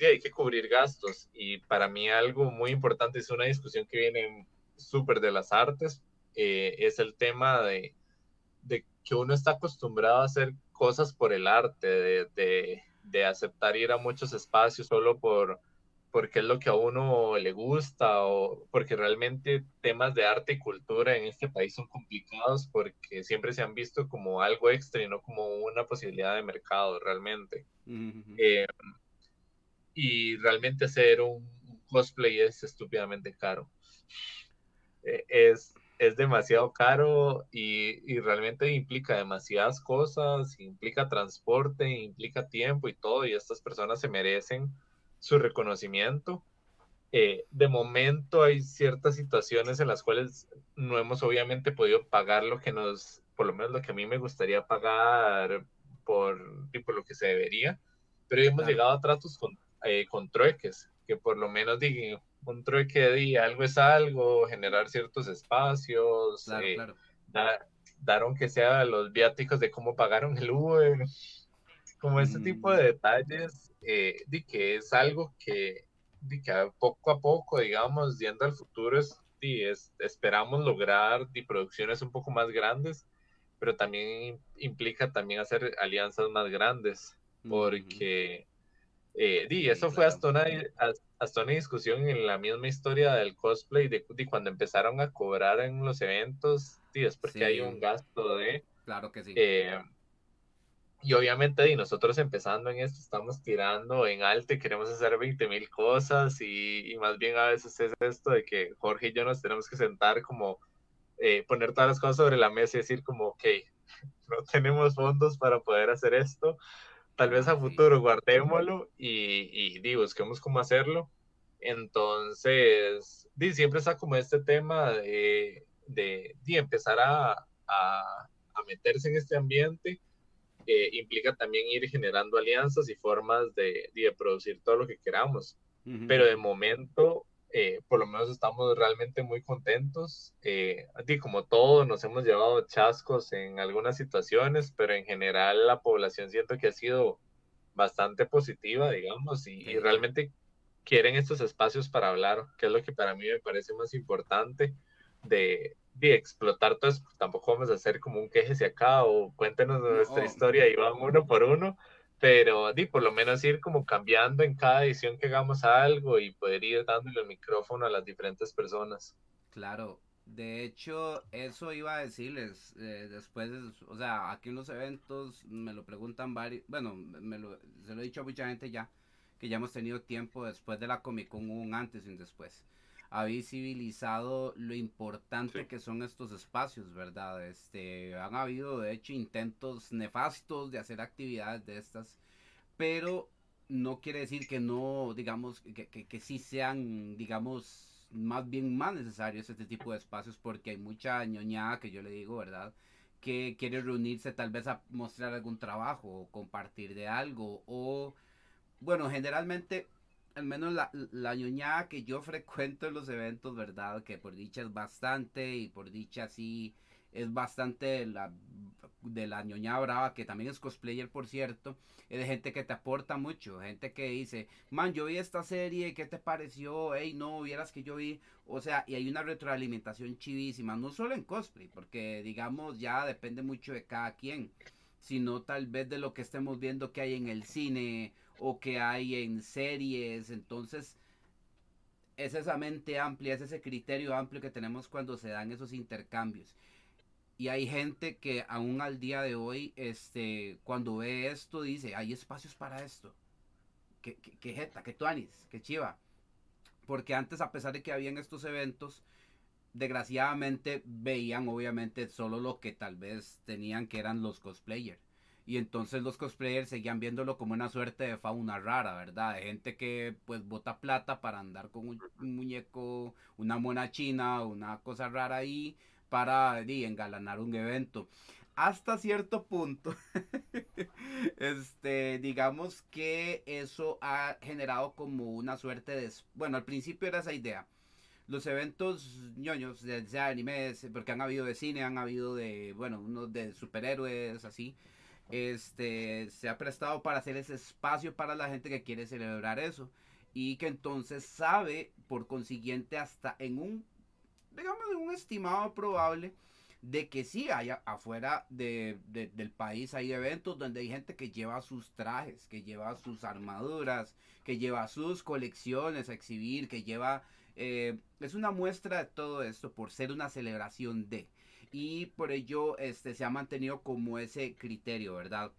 hay que cubrir gastos y para mí algo muy importante es una discusión que viene súper de las artes, eh, es el tema de de que uno está acostumbrado a hacer cosas por el arte, de, de aceptar ir a muchos espacios solo por porque es lo que a uno le gusta o porque realmente temas de arte y cultura en este país son complicados porque siempre se han visto como algo extra y no como una posibilidad de mercado realmente. Eh, y realmente hacer un, cosplay es estúpidamente caro. Eh, es, es demasiado caro y, y, realmente implica demasiadas cosas, implica transporte, implica tiempo y todo, y estas personas se merecen su reconocimiento. Eh, de momento hay ciertas situaciones en las cuales no hemos obviamente podido pagar lo que nos, por lo menos lo que a mí me gustaría pagar por, por lo que se debería, pero hemos llegado a tratos con, eh, con trueques, que por lo menos digan, un trueque de algo es algo, generar ciertos espacios, eh, Dar, dar, aunque sea los viáticos de cómo pagaron el Uber, como ese tipo de mm. detalles, eh, de que es algo que, de que poco a poco, digamos, yendo al futuro, es, es, esperamos lograr de producciones un poco más grandes, pero también implica también hacer alianzas más grandes, porque... Eh, eso fue hasta una, hasta una discusión en la misma historia del cosplay, de, cuando empezaron a cobrar en los eventos, sí, es porque hay un gasto de... Claro que sí. Eh, y obviamente y nosotros empezando en esto estamos tirando en alto y queremos hacer 20 mil cosas y, más bien a veces es esto de que Jorge y yo nos tenemos que sentar como eh, poner todas las cosas sobre la mesa y decir como, ok, no tenemos fondos para poder hacer esto, tal vez a futuro guardémoslo y, y, y busquemos cómo hacerlo. Entonces, siempre está como este tema de, de, empezar a, a, a meterse en este ambiente implica también ir generando alianzas y formas de, de producir todo lo que queramos. Pero de momento, eh, por lo menos estamos realmente muy contentos. Eh, como todo, nos hemos llevado chascos en algunas situaciones, pero en general la población siento que ha sido bastante positiva, digamos, y, y realmente quieren estos espacios para hablar, que es lo que para mí me parece más importante de, de explotar todo eso, tampoco vamos a hacer como un quejese acá o cuéntenos nuestra historia y vamos uno por uno, pero di, por lo menos ir como cambiando en cada edición que hagamos algo y poder ir dándole el micrófono a las diferentes personas. Claro, de hecho, eso iba a decirles eh, después, o sea, aquí en los eventos me lo preguntan varios, bueno, me lo, se lo he dicho a mucha gente ya, que ya hemos tenido tiempo después de la Comic Con, un antes y un después ha visibilizado lo importante que son estos espacios, ¿verdad? Este, han habido de hecho intentos nefastos de hacer actividades de estas, pero no quiere decir que no, digamos, que, que, que sí sean, digamos, más bien más necesarios este tipo de espacios porque hay mucha ñoñada que yo le digo, ¿verdad? Que quiere reunirse tal vez a mostrar algún trabajo o compartir de algo o, bueno, generalmente al menos la, la ñoñada que yo frecuento en los eventos, ¿verdad? Que por dicha es bastante y por dicha sí es bastante de la, de la brava, que también es cosplayer, por cierto. Es de gente que te aporta mucho, gente que dice, man, yo vi esta serie, ¿qué te pareció? Hey, no, vieras que yo vi. O sea, y hay una retroalimentación chivísima, no solo en cosplay, porque digamos ya depende mucho de cada quien sino tal vez de lo que estemos viendo que hay en el cine o que hay en series. Entonces, es esa mente amplia, es ese criterio amplio que tenemos cuando se dan esos intercambios. Y hay gente que aún al día de hoy, este, cuando ve esto, dice, hay espacios para esto. Que, que, jeta, que tuanis, que chiva. Porque antes, a pesar de que habían estos eventos, desgraciadamente veían obviamente solo lo que tal vez tenían que eran los cosplayers. Y entonces los cosplayers seguían viéndolo como una suerte de fauna rara, ¿verdad? De gente que pues bota plata para andar con un, muñeco, una mona china, una cosa rara ahí para engalanar un evento. Hasta cierto punto, este, digamos que eso ha generado como una suerte de... Bueno, al principio era esa idea los eventos ñoños, de animes, porque han habido de cine, han habido de, bueno, unos de superhéroes, así, este, se ha prestado para hacer ese espacio para la gente que quiere celebrar eso y que entonces sabe, por consiguiente, hasta en un, digamos, en un estimado probable, de que sí hay afuera de, del país hay eventos donde hay gente que lleva sus trajes, que lleva sus armaduras, que lleva sus colecciones a exhibir, que lleva... Eh, es una muestra de todo esto por ser una celebración de. Y por ello este, se ha mantenido como ese criterio, ¿verdad?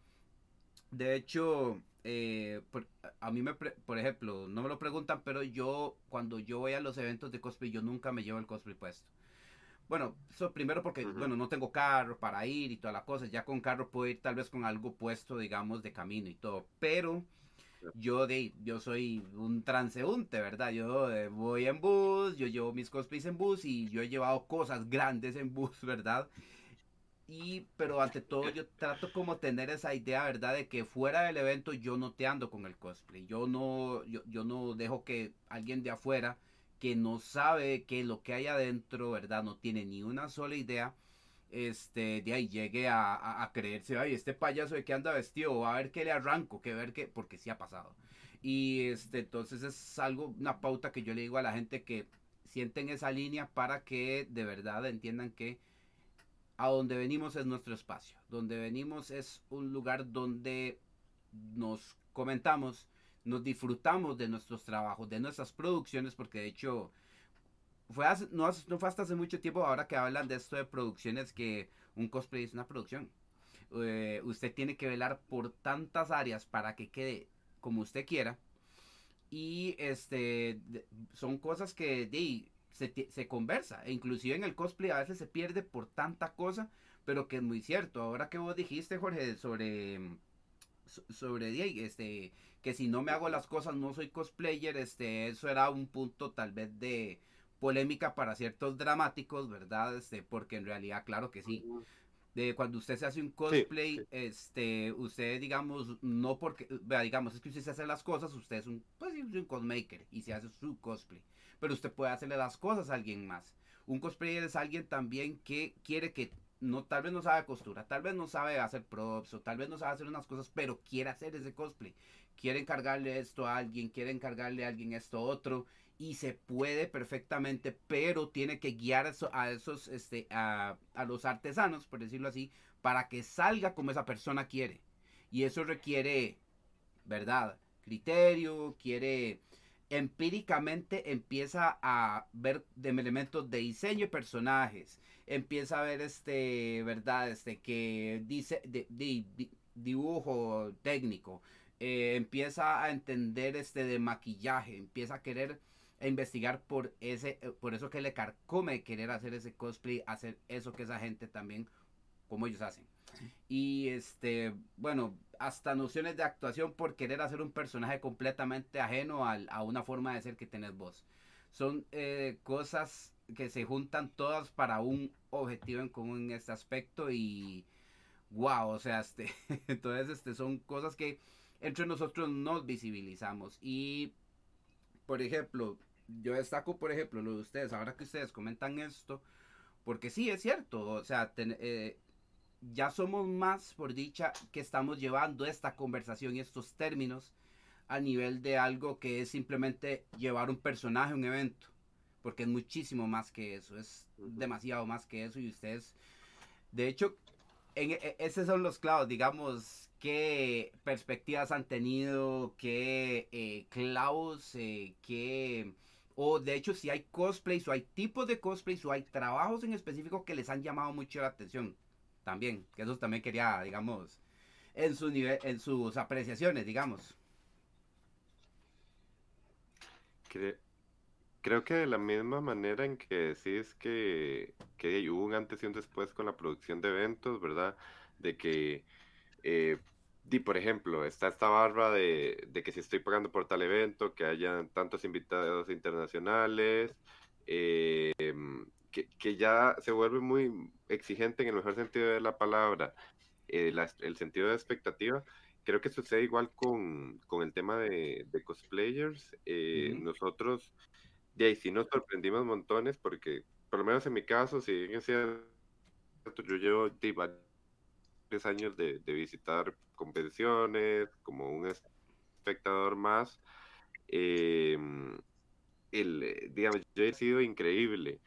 De hecho, eh, a mí me, por ejemplo, no me lo preguntan, pero yo cuando yo voy a los eventos de cosplay, yo nunca me llevo el cosplay puesto. Bueno, eso primero porque, bueno, no tengo carro para ir y toda la cosa. Ya con carro puedo ir tal vez con algo puesto, digamos, de camino y todo. Pero yo yo soy un transeúnte, ¿verdad? Yo eh, voy en bus, yo llevo mis cosplays en bus y yo he llevado cosas grandes en bus, ¿verdad? Y, pero ante todo yo trato como tener esa idea, ¿verdad? De que fuera del evento yo no te ando con el cosplay. Yo no, yo, yo no dejo que alguien de afuera que no sabe que lo que hay adentro, ¿verdad? No tiene ni una sola idea, este, de ahí llegue a, creerse, ay, este payaso de que anda vestido, a ver qué le arranco, que ver qué, porque sí ha pasado. Y este, entonces es algo, una pauta que yo le digo a la gente que sienten esa línea para que de verdad entiendan que a donde venimos es nuestro espacio. Donde venimos es un lugar donde nos comentamos, nos disfrutamos de nuestros trabajos, de nuestras producciones, porque de hecho fue no, fue hasta hace mucho tiempo ahora que hablan de esto de producciones que un cosplay es una producción. Eh, usted tiene que velar por tantas áreas para que quede como usted quiera. Y este son cosas que se, se, conversa. E inclusive en el cosplay a veces se pierde por tanta cosa. Pero que es muy cierto. Ahora que vos dijiste, Jorge, sobre sobre este que si no me hago las cosas no soy cosplayer este eso era un punto tal vez de polémica para ciertos dramáticos verdad este porque en realidad claro que sí. De cuando usted se hace un cosplay este usted digamos no porque digamos es que usted se hace las cosas usted es un pues un cosmaker y se hace su cosplay pero usted puede hacerle las cosas a alguien más. Un cosplayer es alguien también que quiere que no, tal vez no sabe costura, tal vez no sabe hacer props o tal vez no sabe hacer unas cosas, pero quiere hacer ese cosplay. Quiere encargarle esto a alguien, quiere encargarle a alguien esto otro y se puede perfectamente, pero tiene que guiar a esos, este, a, a los artesanos, por decirlo así, para que salga como esa persona quiere. Y eso requiere, ¿verdad? Criterio, quiere empíricamente empieza a ver de elementos de diseño y personajes, empieza a ver este, verdad, este que dice dibujo técnico, eh, empieza a entender este de maquillaje, empieza a querer investigar por ese, eh, por eso que le carcome querer hacer ese cosplay, hacer eso que esa gente también, como ellos hacen. Y este, bueno, hasta nociones de actuación por querer hacer un personaje completamente ajeno a, una forma de ser que tenés vos. Son eh, cosas que se juntan todas para un objetivo en común en este aspecto y wow, o sea, este, entonces este, son cosas que entre nosotros nos visibilizamos y por ejemplo, yo destaco por ejemplo lo de ustedes, ahora que ustedes comentan esto, porque sí es cierto, o sea, eh, ya somos más, por dicha, que estamos llevando esta conversación y estos términos a nivel de algo que es simplemente llevar un personaje a un evento. Porque es muchísimo más que eso, es demasiado más que eso y ustedes, de hecho, en, e, esos son los clavos, digamos, qué perspectivas han tenido, qué eh, clavos, eh, qué... O de hecho, si hay cosplays o hay tipos de cosplays o hay trabajos en específico que les han llamado mucho la atención también, que eso también quería, digamos, en su nivel, en sus apreciaciones, digamos. creo que de la misma manera en que decís que, que hubo un antes y un después con la producción de eventos, ¿verdad? De que, eh, por ejemplo, está esta barra de, de, que si estoy pagando por tal evento, que haya tantos invitados internacionales, eh, que, ya se vuelve muy exigente en el mejor sentido de la palabra, eh, el sentido de expectativa. Creo que sucede igual con, el tema de, cosplayers. Eh, nosotros, de ahí sí nos sorprendimos montones porque, por lo menos en mi caso, si bien es cierto, yo llevo varios años de, visitar convenciones como un espectador más. Eh, el, digamos, yo he sido increíble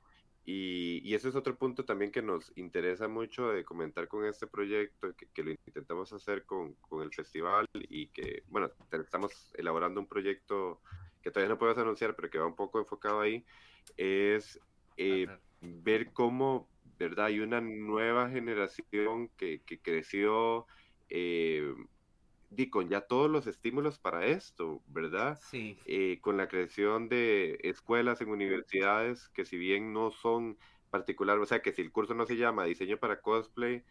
Y, y ese es otro punto también que nos interesa mucho de comentar con este proyecto, que, que lo intentamos hacer con, con, el festival y que, bueno, estamos elaborando un proyecto que todavía no podemos anunciar, pero que va un poco enfocado ahí, es eh, ver cómo, ¿verdad? Hay una nueva generación que, que creció eh, y con ya todos los estímulos para esto, ¿verdad? Sí. Eh, con la creación de escuelas en universidades que si bien no son particulares, o sea, que si el curso no se llama diseño para cosplay,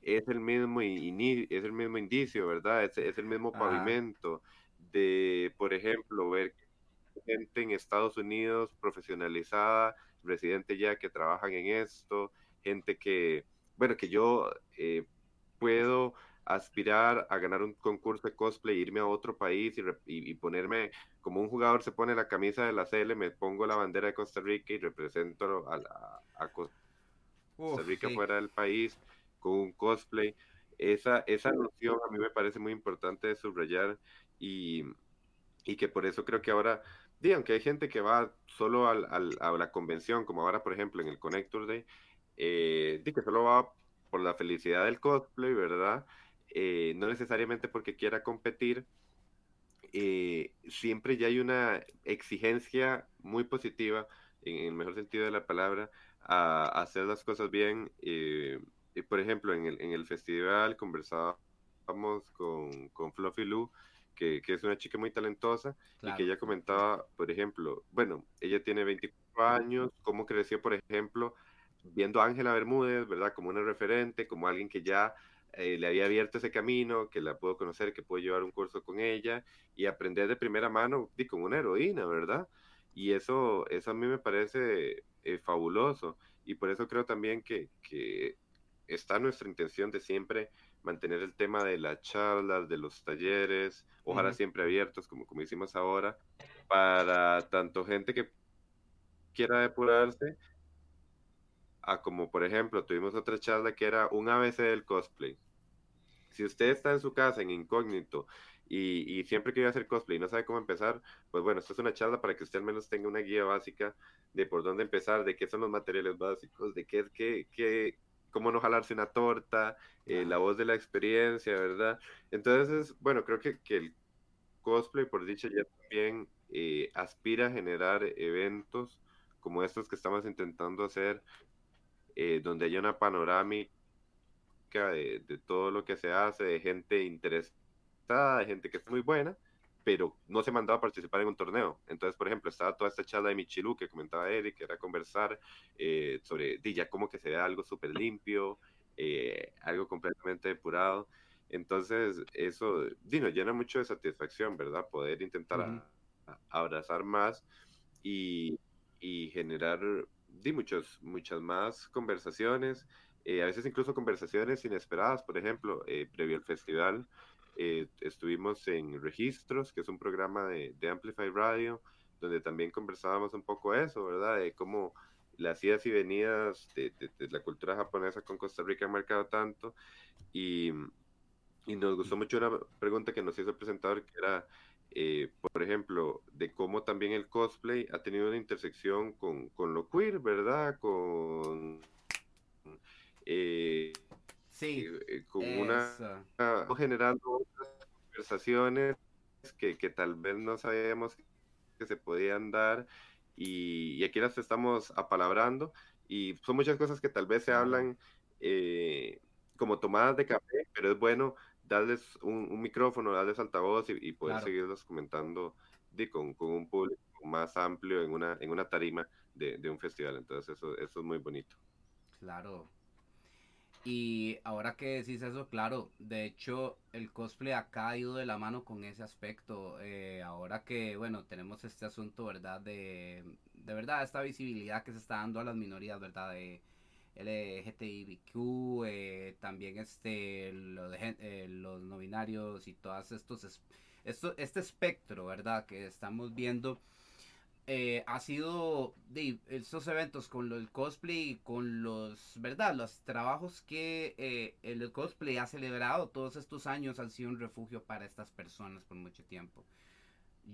es el mismo, es el mismo indicio, ¿verdad? Es, es el mismo pavimento de, por ejemplo, ver gente en Estados Unidos profesionalizada, residente ya que trabajan en esto, gente que, bueno, que yo eh, puedo aspirar a ganar un concurso de cosplay, irme a otro país y, ponerme, como un jugador se pone la camisa de la CL, me pongo la bandera de Costa Rica y represento a, a, Costa Rica fuera del país con un cosplay. Esa, esa noción a mí me parece muy importante de subrayar y, y que por eso creo que ahora, digan que hay gente que va solo al, al, a la convención, como ahora por ejemplo en el Connector Day, eh, que solo va por la felicidad del cosplay, ¿verdad? Eh, no necesariamente porque quiera competir, eh, siempre ya hay una exigencia muy positiva, en el mejor sentido de la palabra, a, hacer las cosas bien. Eh, por ejemplo, en el, en el festival conversábamos con, con Fluffy Lou, que, que, es una chica muy talentosa, y que ella comentaba, por ejemplo, bueno, ella tiene 24 años, cómo creció, por ejemplo, viendo a Ángela Bermúdez, ¿verdad? Como una referente, como alguien que ya eh, le había abierto ese camino, que la puedo conocer, que puedo llevar un curso con ella y aprender de primera mano y con una heroína, ¿verdad? Y eso, eso a mí me parece eh, fabuloso y por eso creo también que, que está nuestra intención de siempre mantener el tema de las charlas, de los talleres, ojalá siempre abiertos, como, como hicimos ahora, para tanto gente que quiera depurarse, a como por ejemplo tuvimos otra charla que era un ABC del cosplay. Si usted está en su casa en incógnito y, y siempre quiere hacer cosplay y no sabe cómo empezar, pues bueno, esto es una charla para que usted al menos tenga una guía básica de por dónde empezar, de qué son los materiales básicos, de qué, qué, qué cómo no jalarse una torta, eh, la voz de la experiencia, ¿verdad? Entonces, bueno, creo que, que el cosplay, por dicho, ya también eh, aspira a generar eventos como estos que estamos intentando hacer eh, donde haya una panorámica de, de, todo lo que se hace, de gente interesada, de gente que es muy buena, pero no se mandaba a participar en un torneo. Entonces, por ejemplo, estaba toda esta charla de Michilu que comentaba Eric, que era conversar eh, sobre ya como que se vea algo súper limpio, eh, algo completamente depurado. Entonces, eso nos llena mucho de satisfacción, ¿verdad? Poder intentar uh -huh. a, abrazar más y, y generar di muchos, muchas más conversaciones, eh, a veces incluso conversaciones inesperadas. Por ejemplo, eh, previo al festival eh, estuvimos en Registros, que es un programa de, de, Amplify Radio, donde también conversábamos un poco eso, ¿verdad? De cómo las idas y venidas de, la cultura japonesa con Costa Rica han marcado tanto. Y, y nos gustó mucho una pregunta que nos hizo el presentador, que era eh, por ejemplo, de cómo también el cosplay ha tenido una intersección con, con lo queer, ¿verdad? Con... Eh, sí, eh, con una... generando otras conversaciones que, que, tal vez no sabíamos que se podían dar y, y, aquí las estamos apalabrando y son muchas cosas que tal vez se hablan eh, como tomadas de café, pero es bueno darles un, un micrófono, darles altavoz y, y poder claro. seguirlos comentando de, con, con, un público más amplio en una, en una tarima de, de, un festival. Entonces eso, eso es muy bonito. Claro. Y ahora que decís eso, claro, de hecho el cosplay acá ha ido de la mano con ese aspecto. Eh, ahora que, bueno, tenemos este asunto, ¿verdad? De, de verdad, esta visibilidad que se está dando a las minorías, ¿verdad? De, LGTBIQ, eh, también este, lo de, eh, los no binarios y todos estos, esto, este espectro, ¿verdad? Que estamos viendo. Eh, ha sido de estos eventos con el cosplay, con los, ¿verdad? Los trabajos que eh, el cosplay ha celebrado todos estos años han sido un refugio para estas personas por mucho tiempo.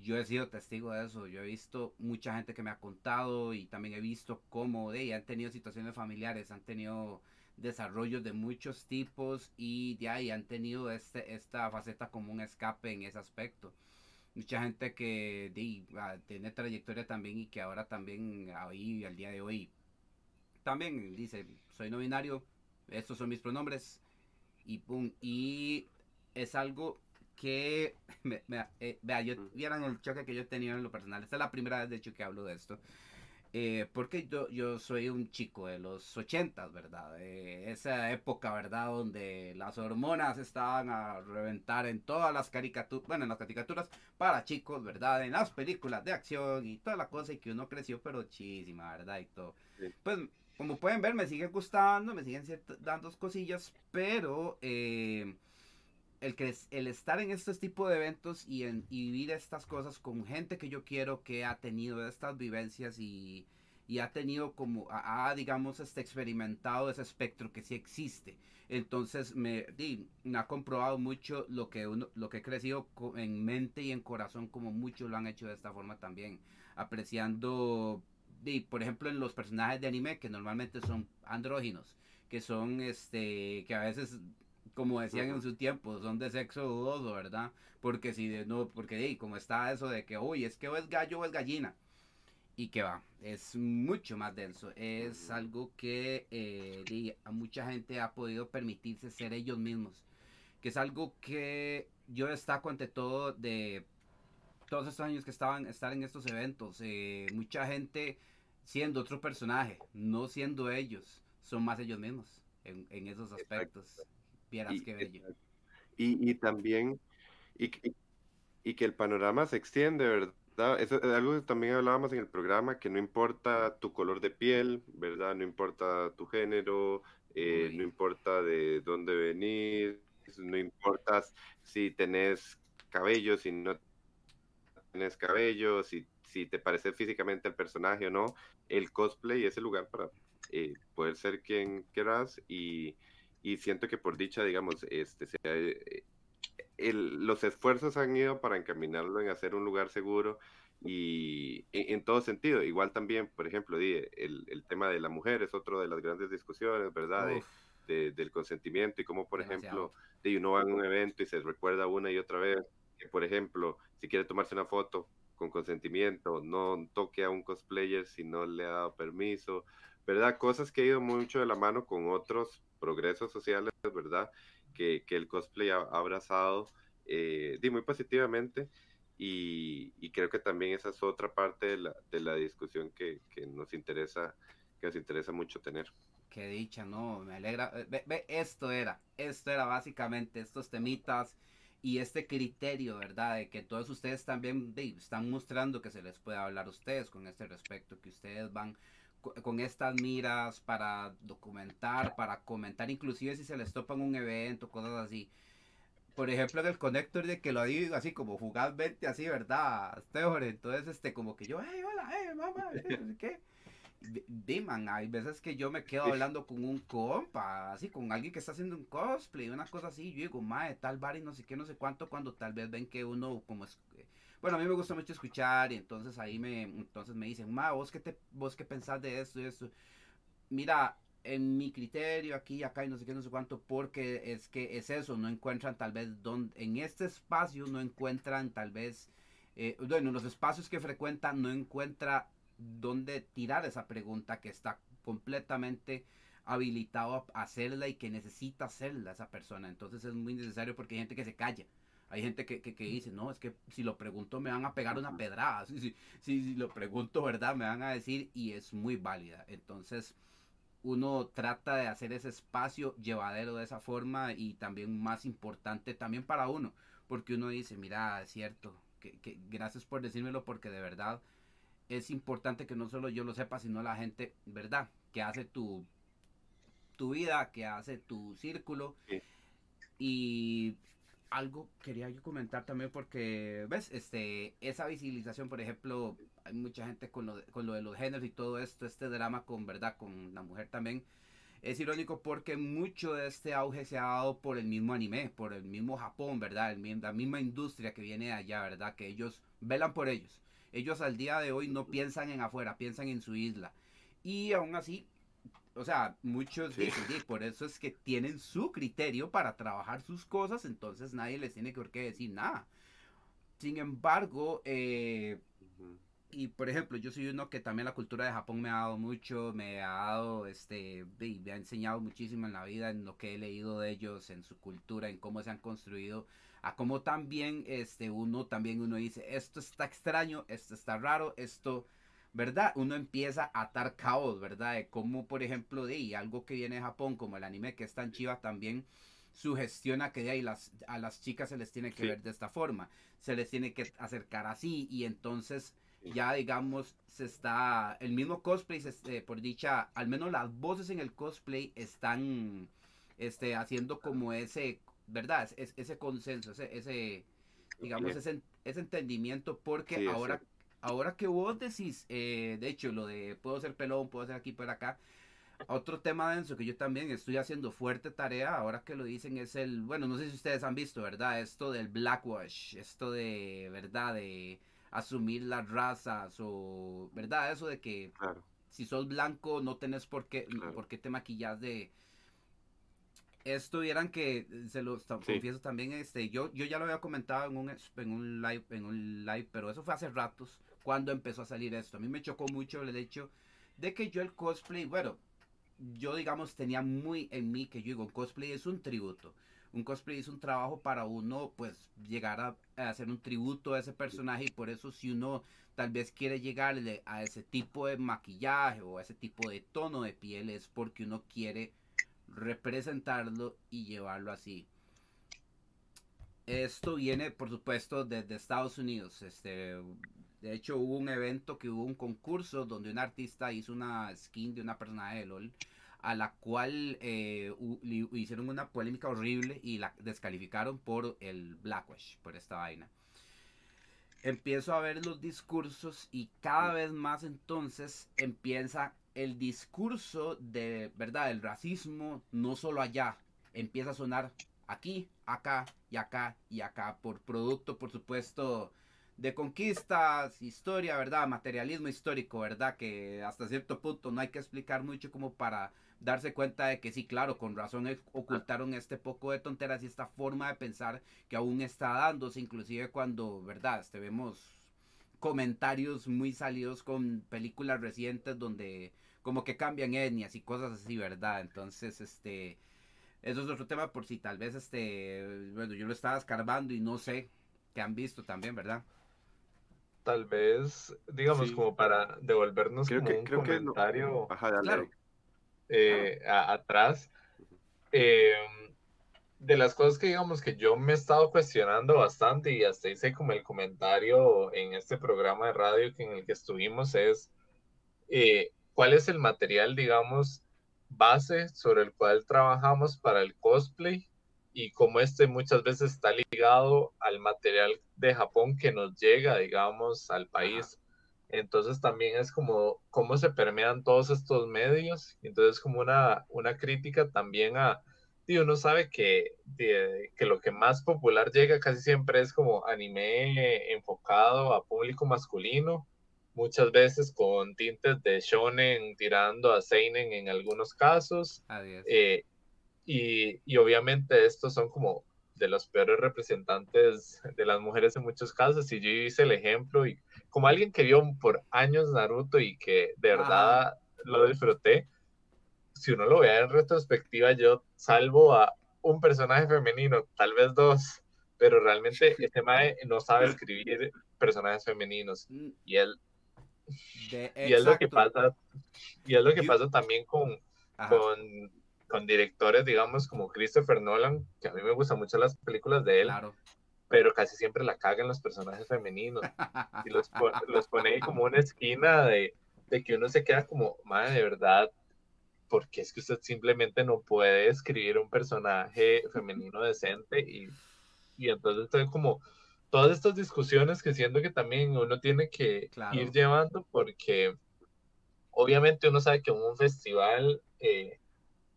Yo he sido testigo de eso. Yo he visto mucha gente que me ha contado y también he visto cómo de han tenido situaciones familiares, han tenido desarrollos de muchos tipos y de ahí han tenido este, esta faceta como un escape en ese aspecto. Mucha gente que ah, tiene trayectoria también y que ahora también ahí al día de hoy también dice soy no binario, estos son mis pronombres y pum y es algo que me, eh, vea yo vieran el choque que yo he tenido en lo personal esta es la primera vez de hecho que hablo de esto eh, porque yo, yo soy un chico de los ochentas, ¿verdad? esa época, ¿verdad? Donde las hormonas estaban a reventar en todas las caricaturas, bueno, en las caricaturas para chicos, ¿verdad? En las películas de acción y toda la cosa y que uno creció pero chísima, ¿verdad? Y todo. Pues, como pueden ver, me sigue gustando, me siguen dando cosillas, pero... Eh, el, que, el estar en estos tipos de eventos y, en, vivir estas cosas con gente que yo quiero que ha tenido estas vivencias y, ha tenido como, ha, digamos, este, experimentado ese espectro que sí existe. Entonces me, ha comprobado mucho lo que, uno, lo que he crecido en mente y en corazón, como muchos lo han hecho de esta forma también, apreciando, por ejemplo, en los personajes de anime que normalmente son andróginos, que son, este, que a veces como decían en su tiempo, son de sexo dudoso, ¿verdad? Porque si de, no, porque como está eso de que, uy, es que o es gallo o es gallina. Y que va, es mucho más denso. Es algo que eh, a mucha gente ha podido permitirse ser ellos mismos. Que es algo que yo destaco ante todo de todos estos años que estaban estar en estos eventos. Eh, mucha gente siendo otro personaje, no siendo ellos, son más ellos mismos en, en esos aspectos y, Y, también, y, y, que el panorama se extiende, ¿verdad? Eso es algo que también hablábamos en el programa, que no importa tu color de piel, ¿verdad? No importa tu género, eh, no importa de dónde venís, no importa si tenés cabello, si no tenés cabello, si, si te parece físicamente el personaje o no, el cosplay es el lugar para eh, poder ser quien quieras y, y siento que por dicha, digamos, este, eh, los esfuerzos han ido para encaminarlo en hacer un lugar seguro y en, todo sentido. Igual también, por ejemplo, el, el, tema de la mujer es otro de las grandes discusiones, ¿verdad? De, del consentimiento y cómo, por ejemplo, de uno va a un evento y se recuerda una y otra vez que, por ejemplo, si quiere tomarse una foto con consentimiento, no toque a un cosplayer si no le ha dado permiso, ¿verdad? Cosas que ha ido mucho de la mano con otros progresos sociales, ¿verdad? Que, el cosplay ha, abrazado eh, muy positivamente y, creo que también esa es otra parte de la, de la discusión que, nos interesa que nos interesa mucho tener. Qué dicha, no, me alegra. Ve, esto era, esto era básicamente estos temitas y este criterio, ¿verdad? De que todos ustedes también están mostrando que se les puede hablar a ustedes con este respecto, que ustedes van con estas miras para documentar, para comentar, inclusive si se les topa en un evento, cosas así. Por ejemplo, en el Connector de que lo digo así como fugazmente así, ¿verdad? Entonces, este, como que yo, hey, hola, hey, mamá, ¿qué? Diman, hay veces que yo me quedo hablando con un compa, así, con alguien que está haciendo un cosplay, una cosa así, yo digo, mae, tal bar y no sé qué, no sé cuánto, cuando tal vez ven que uno como es, bueno, a mí me gusta mucho escuchar y entonces ahí me, entonces me dicen, ma, vos qué, te, vos qué pensás de esto y esto. Mira, en mi criterio aquí, acá y no sé qué, no sé cuánto, porque es que es eso, no encuentran tal vez donde, en este espacio no encuentran tal vez, eh, bueno, los espacios que frecuentan no encuentra dónde tirar esa pregunta que está completamente habilitado a hacerla y que necesita hacerla esa persona. Entonces es muy necesario porque hay gente que se calla. Hay gente que, que, dice, no, es que si lo pregunto me van a pegar una pedrada. Si, si, si, lo pregunto, ¿verdad? Me van a decir y es muy válida. Entonces, uno trata de hacer ese espacio llevadero de esa forma y también más importante también para uno. Porque uno dice, mira, es cierto, que, que gracias por decírmelo porque de verdad es importante que no solo yo lo sepa, sino la gente, ¿verdad? Que hace tu, tu vida, que hace tu círculo. Y algo quería yo comentar también porque, ¿ves? Este, esa visibilización, por ejemplo, hay mucha gente con lo, de, con lo de los géneros y todo esto, este drama con, ¿verdad? Con la mujer también. es irónico porque mucho de este auge se ha dado por el mismo anime, por el mismo Japón, ¿verdad? la misma industria que viene de allá, ¿verdad? Que ellos velan por ellos. Ellos al día de hoy no piensan en afuera, piensan en su isla. Y aún así, o sea, muchos dicen, por eso es que tienen su criterio para trabajar sus cosas, entonces nadie les tiene que decir nada. Sin embargo, eh, y por ejemplo, yo soy uno que también la cultura de Japón me ha dado mucho, me ha dado, este, me ha enseñado muchísimo en la vida, en lo que he leído de ellos, en su cultura, en cómo se han construido, a cómo también, este, uno también uno dice, esto está extraño, esto está raro, esto, ¿verdad? Uno empieza a atar caos, ¿verdad? De cómo, por ejemplo, de algo que viene de Japón, como el anime que es tan chiva también, sugestiona que de ahí las, a las chicas se les tiene que ver de esta forma, se les tiene que acercar así y entonces ya digamos se está el mismo cosplay este, por dicha al menos las voces en el cosplay están este haciendo como ese verdad es, ese consenso ese, ese digamos ese, ese, entendimiento porque ahora ahora que vos decís eh, de hecho lo de puedo ser pelón puedo ser aquí por acá otro tema denso que yo también estoy haciendo fuerte tarea, ahora que lo dicen, es el, bueno, no sé si ustedes han visto, ¿verdad? Esto del blackwash, esto de, ¿verdad? De asumir las razas o, ¿verdad? Eso de que si sos blanco no tenés por qué, por qué te maquillas de... Esto vieran que, se lo confieso también, este, yo, yo ya lo había comentado en un, en un live, en un live, pero eso fue hace ratos, cuando empezó a salir esto. A mí me chocó mucho el hecho de que yo el cosplay, bueno, yo digamos tenía muy en mí que yo digo, cosplay es un tributo un cosplay es un trabajo para uno, pues, llegar a, hacer un tributo a ese personaje y por eso si uno tal vez quiere llegarle a ese tipo de maquillaje o a ese tipo de tono de piel es porque uno quiere representarlo y llevarlo así. Esto viene, por supuesto, desde Estados Unidos. Este, de hecho, hubo un evento que hubo un concurso donde un artista hizo una skin de una personaje de LOL a la cual eh, hicieron una polémica horrible y la descalificaron por el Blackwash, por esta vaina. Empiezo a ver los discursos y cada vez más entonces empieza el discurso de, ¿verdad?, el racismo, no solo allá, empieza a sonar aquí, acá y acá y acá, por producto, por supuesto, de conquistas, historia, ¿verdad? Materialismo histórico, ¿verdad? Que hasta cierto punto no hay que explicar mucho como para darse cuenta de que sí, claro, con razón ocultaron este poco de tonteras y esta forma de pensar que aún está dándose, inclusive cuando, ¿verdad? Este, vemos comentarios muy salidos con películas recientes donde como que cambian etnias y cosas así, ¿verdad? Entonces, este, eso es otro tema por si tal vez, este, bueno, yo lo estaba escarbando y no sé qué han visto también, ¿verdad? Tal vez, digamos, como para devolvernos como un comentario eh, atrás, em, de las cosas que digamos que yo me he estado cuestionando bastante y hasta hice como el comentario en este programa de radio en el que estuvimos es eh, cuál es el material, digamos, base sobre el cual trabajamos para el cosplay y cómo este muchas veces está ligado al material de Japón que nos llega, digamos, al país. Entonces también es como cómo se permean todos estos medios. Entonces como una, una crítica también a, y uno sabe que, que lo que más popular llega casi siempre es como anime enfocado a público masculino, muchas veces con tintes de shonen tirando a seinen en algunos casos. Eh, y, y, obviamente estos son como de los peores representantes de las mujeres en muchos casos. Y yo hice el ejemplo y como alguien que vio por años Naruto y que de verdad lo disfruté, si uno lo ve en retrospectiva, yo salvo a un personaje femenino, tal vez dos, pero realmente este mae no sabe escribir personajes femeninos mm. y él y es lo que pasa y es lo que pasa también con, con con directores, digamos, como Christopher Nolan, que a mí me gustan mucho las películas de él, pero casi siempre la cagan los personajes femeninos. Y los, los pone ahí como una esquina de, de que uno se queda como, madre, de verdad, porque es que usted simplemente no puede escribir un personaje femenino decente y, y entonces estoy como todas estas discusiones que siento que también uno tiene que ir llevando porque obviamente uno sabe que un festival eh,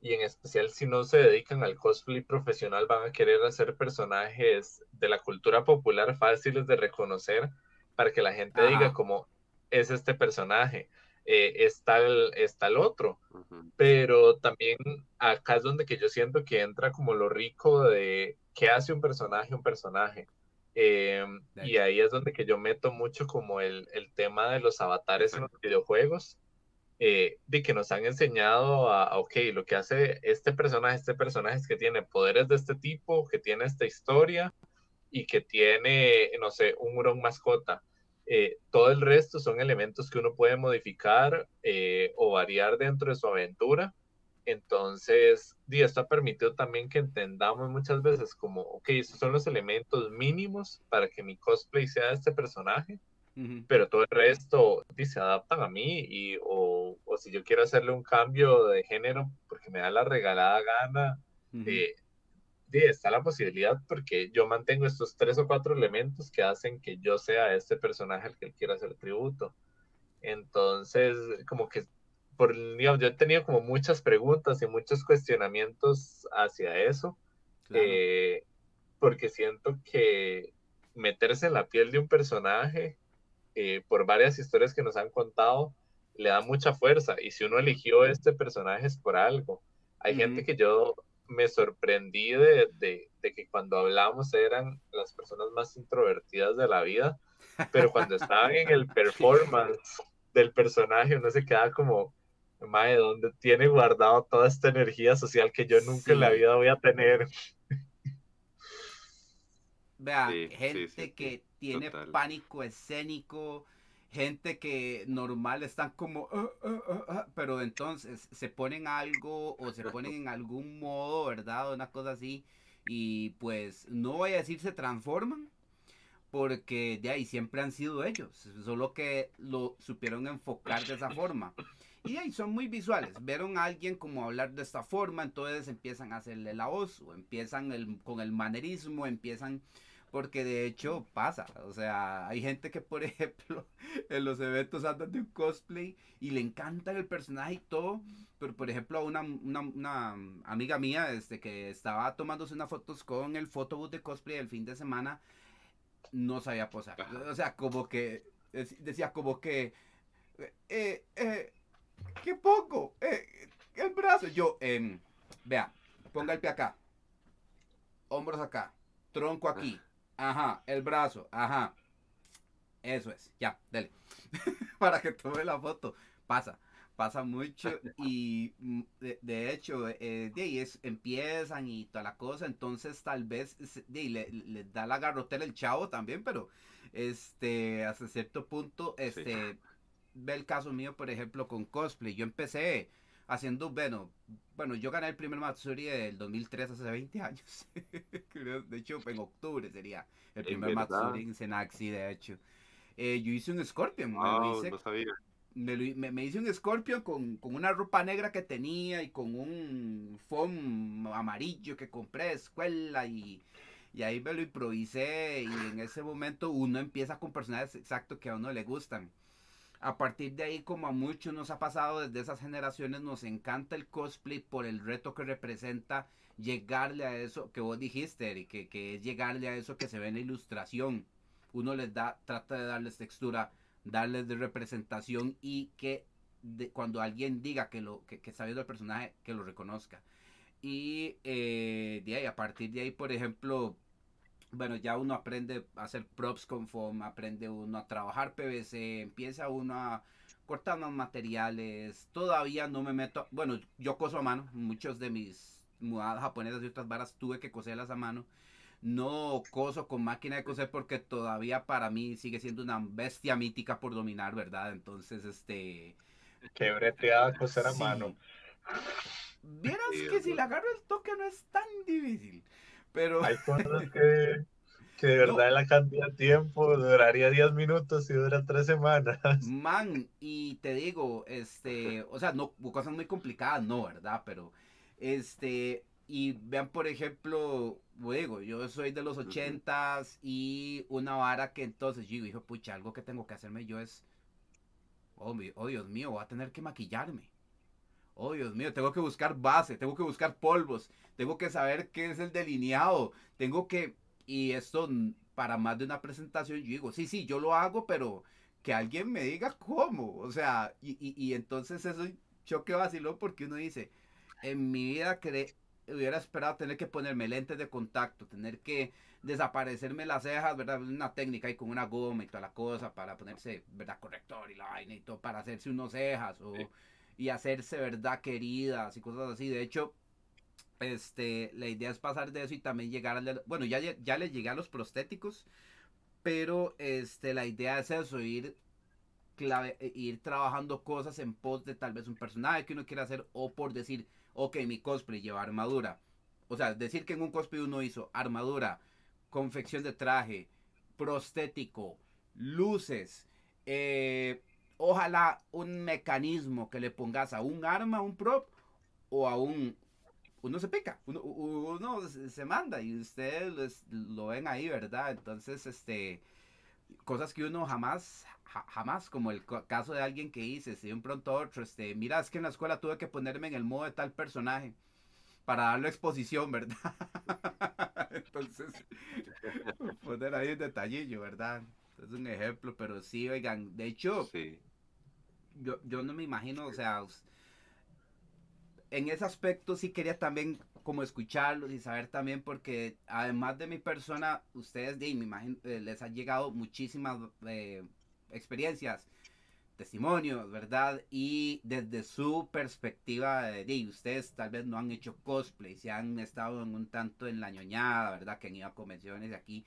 y en especial si no se dedican al cosplay profesional van a querer hacer personajes de la cultura popular fáciles de reconocer para que la gente diga como es este personaje, eh, está, el, está el otro. Pero también acá es donde que yo siento que entra como lo rico de qué hace un personaje un personaje. Em, y ahí es donde que yo meto mucho como el, el tema de los avatares en los videojuegos eh, de que nos han enseñado a, ok, lo que hace este personaje, este personaje es que tiene poderes de este tipo, que tiene esta historia y que tiene, no sé, un hurón mascota. Eh, todo el resto son elementos que uno puede modificar eh, o variar dentro de su aventura. Entonces, y esto ha permitido también que entendamos muchas veces como, ok, estos son los elementos mínimos para que mi cosplay sea este personaje pero todo el resto se adaptan a mí y o, o, si yo quiero hacerle un cambio de género porque me da la regalada gana, eh, está la posibilidad porque yo mantengo estos tres o cuatro elementos que hacen que yo sea este personaje al que él quiera hacer tributo. Entonces, como que, por, digamos, yo he tenido como muchas preguntas y muchos cuestionamientos hacia eso, eh, porque siento que meterse en la piel de un personaje eh, por varias historias que nos han contado, le da mucha fuerza. Y si uno eligió este personaje es por algo. Hay gente que yo me sorprendí de, de, que cuando hablamos eran las personas más introvertidas de la vida, pero cuando estaban en el performance del personaje uno se queda como, Mae, ¿dónde tiene guardado toda esta energía social que yo nunca en la vida voy a tener? Vea, gente que tiene pánico escénico, gente que normal están como, ah, ah, ah, pero entonces se ponen algo o se ponen en algún modo, ¿verdad? Una cosa así. Y pues no voy a decir se transforman, porque de ahí siempre han sido ellos, solo que lo supieron enfocar de esa forma. Y ahí son muy visuales. Vieron a alguien como hablar de esta forma, entonces empiezan a hacerle la voz, o empiezan el, con el manerismo, empiezan porque de hecho pasa, o sea, hay gente que por ejemplo en los eventos andan de un cosplay y le encanta el personaje y todo, pero por ejemplo una, una, amiga mía este, que estaba tomándose unas fotos con el photobooth de cosplay el fin de semana, no sabía posar, o sea, como que decía como que, eh, eh, ¿qué pongo? Eh, el brazo, yo, eh, vea, ponga el pie acá, hombros acá, tronco aquí Ajá, el brazo, ajá. Eso es, ya, dale. Para que tome la foto. Pasa, pasa mucho y mm, de, hecho, eh, de ahí es, empiezan y toda la cosa, entonces tal vez de le, le, da la garrotera el chavo también, pero este, hasta cierto punto, este, ve el caso mío, por ejemplo, con cosplay. Yo empecé haciendo, bueno, bueno, yo gané el primer Matsuri del 2003, hace 20 años. de hecho, en octubre sería el primer Matsuri en Senaxi, de hecho. Eh, yo hice un Scorpion. me, hice, un Scorpion con, una ropa negra que tenía y con un foam amarillo que compré de escuela y, y ahí me lo improvisé y en ese momento uno empieza con personajes exactos que a uno le gustan a partir de ahí, como a muchos nos ha pasado desde esas generaciones, nos encanta el cosplay por el reto que representa llegarle a eso que vos dijiste, Eric, que, es llegarle a eso que se ve en la ilustración. Uno les da, trata de darles textura, darles de representación y que cuando alguien diga que, lo, que, que está viendo el personaje, que lo reconozca. Y eh, de ahí, a partir de ahí, por ejemplo, bueno, ya uno aprende a hacer props con foam, aprende uno a trabajar PVC, empieza uno a cortar más materiales. Todavía no me meto, bueno, yo coso a mano, muchos de mis mudadas japonesas y otras varas tuve que coserlas a mano. No coso con máquina de coser porque todavía para mí sigue siendo una bestia mítica por dominar, ¿verdad? Entonces, este... Qué breteada coser a mano. Vieras que si le agarro el toque no es tan difícil. Pero... Hay cosas que, que de verdad la cantidad de tiempo duraría 10 minutos y dura 3 semanas. Man, y te digo, este, o sea, no, cosas muy complicadas, no, ¿verdad? Pero, este, y vean, por ejemplo, digo, yo soy de los ochentas y una vara que entonces yo digo, pucha, algo que tengo que hacerme yo es, oh, oh Dios mío, voy a tener que maquillarme Oh, Dios mío, tengo que buscar base, tengo que buscar polvos, tengo que saber qué es el delineado, tengo que... Y esto, para más de una presentación, yo digo, sí, sí, yo lo hago, pero que alguien me diga cómo. O sea, y, y, entonces eso choque vacilón porque uno dice, en mi vida cre hubiera esperado tener que ponerme lentes de contacto, tener que desaparecerme las cejas, ¿verdad? Una técnica ahí con una goma y toda la cosa para ponerse, ¿verdad? Corrector y la vaina y todo, para hacerse unos cejas o, y hacerse, ¿verdad? Queridas y cosas así. De hecho, este, la idea es pasar de eso y también llegar al, bueno, ya, ya le llegué a los prostéticos, pero este, la idea es eso, ir clave, eh, ir trabajando cosas en pos de tal vez un personaje que uno quiera hacer o por decir, ok, mi cosplay lleva armadura. O sea, decir que en un cosplay uno hizo armadura, confección de traje, prostético, luces, eh, ojalá un mecanismo que le pongas a un arma, un prop o a un... Uno se pica, uno, se manda y ustedes lo ven ahí, ¿verdad? Entonces, este cosas que uno jamás, jamás, como el caso de alguien que dice, si de un pronto otro, este, mira, es que en la escuela tuve que ponerme en el modo de tal personaje para darle exposición, ¿verdad? Entonces, poner ahí un detallillo, ¿verdad? Es un ejemplo, pero sí, oigan, de hecho, Yo, yo no me imagino, o sea, en ese aspecto sí quería también como escucharlos y saber también porque además de mi persona, ustedes imagino, eh, les ha llegado muchísimas eh, experiencias, testimonios, ¿verdad? Y desde su perspectiva de, ustedes tal vez no han hecho cosplay, se han estado en un tanto en la ñoñada, ¿verdad? Que han ido a convenciones de aquí.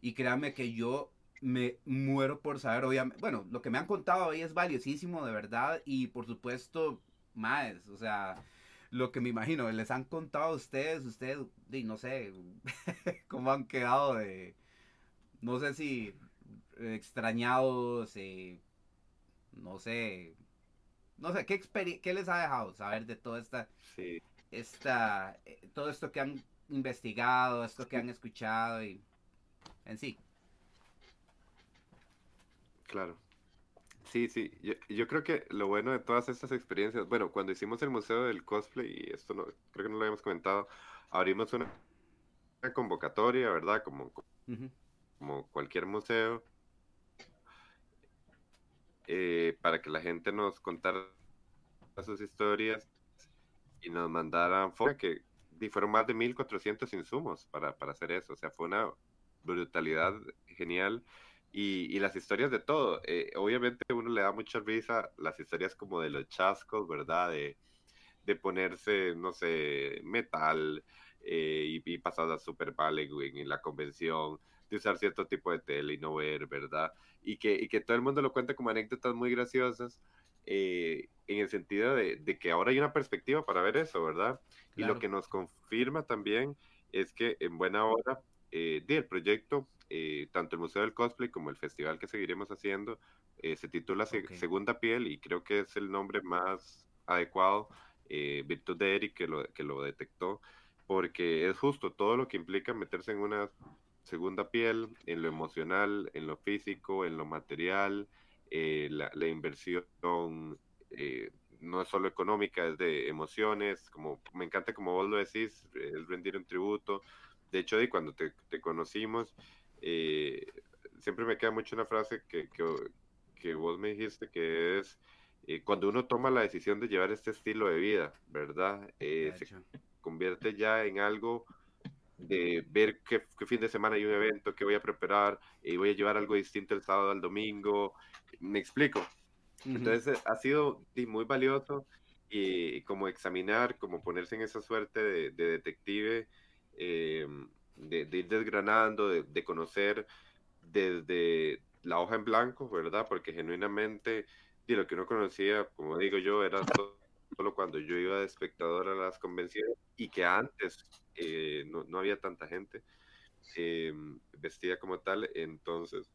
Y créanme que yo me muero por saber, obviamente, bueno, lo que me han contado hoy es valiosísimo, de verdad, y por supuesto, más, o sea, lo que me imagino, les han contado a ustedes, ustedes, no sé, cómo han quedado de, no sé si extrañados, eh, no sé, no sé, ¿qué, ¿qué les ha dejado saber de toda esta, esta, eh, todo esto que han investigado, esto que han escuchado y en sí? Claro. Sí, sí, yo, creo que lo bueno de todas estas experiencias, bueno, cuando hicimos el Museo del Cosplay, y esto no, creo que no lo habíamos comentado, abrimos una, convocatoria, ¿verdad? Como, como cualquier museo, eh, para que la gente nos contara sus historias y nos mandaran que y fueron más de 1400 insumos para, para hacer eso, o sea, fue una brutalidad genial y, las historias de todo. Eh, obviamente uno le da mucha risa las historias como de los chascos, ¿verdad? De, de ponerse, no sé, metal eh, y, y a super Halloween en la convención, de usar cierto tipo de tele y no ver, ¿verdad? Y que, y que todo el mundo lo cuenta como anécdotas muy graciosas. Eh, en el sentido de, de, que ahora hay una perspectiva para ver eso, ¿verdad? Y lo que nos confirma también es que en buena hora eh, el proyecto eh, tanto el Museo del Cosplay como el festival que seguiremos haciendo eh, se titula Segunda Piel y creo que es el nombre más adecuado, eh, virtud de Eric que lo, que lo detectó, porque es justo todo lo que implica meterse en una segunda piel, en lo emocional, en lo físico, en lo material, la, la, inversión no es solo económica, es de emociones, como me encanta como vos lo decís, es rendir un tributo. De hecho, de cuando te, te conocimos, eh, siempre me queda mucho una frase que, que, vos me dijiste que es eh, cuando uno toma la decisión de llevar este estilo de vida, ¿verdad? Eh, se convierte ya en algo de ver qué, fin de semana hay un evento, que voy a preparar, y voy a llevar algo distinto el sábado al domingo. Me explico. Entonces ha sido muy valioso y como examinar, como ponerse en esa suerte de, de detective de, ir desgranando, de, conocer desde la hoja en blanco, ¿verdad? Porque genuinamente, y lo que uno conocía, como digo yo, era solo cuando yo iba de espectador a las convenciones y que antes eh, no, había tanta gente eh, vestida como tal. Entonces,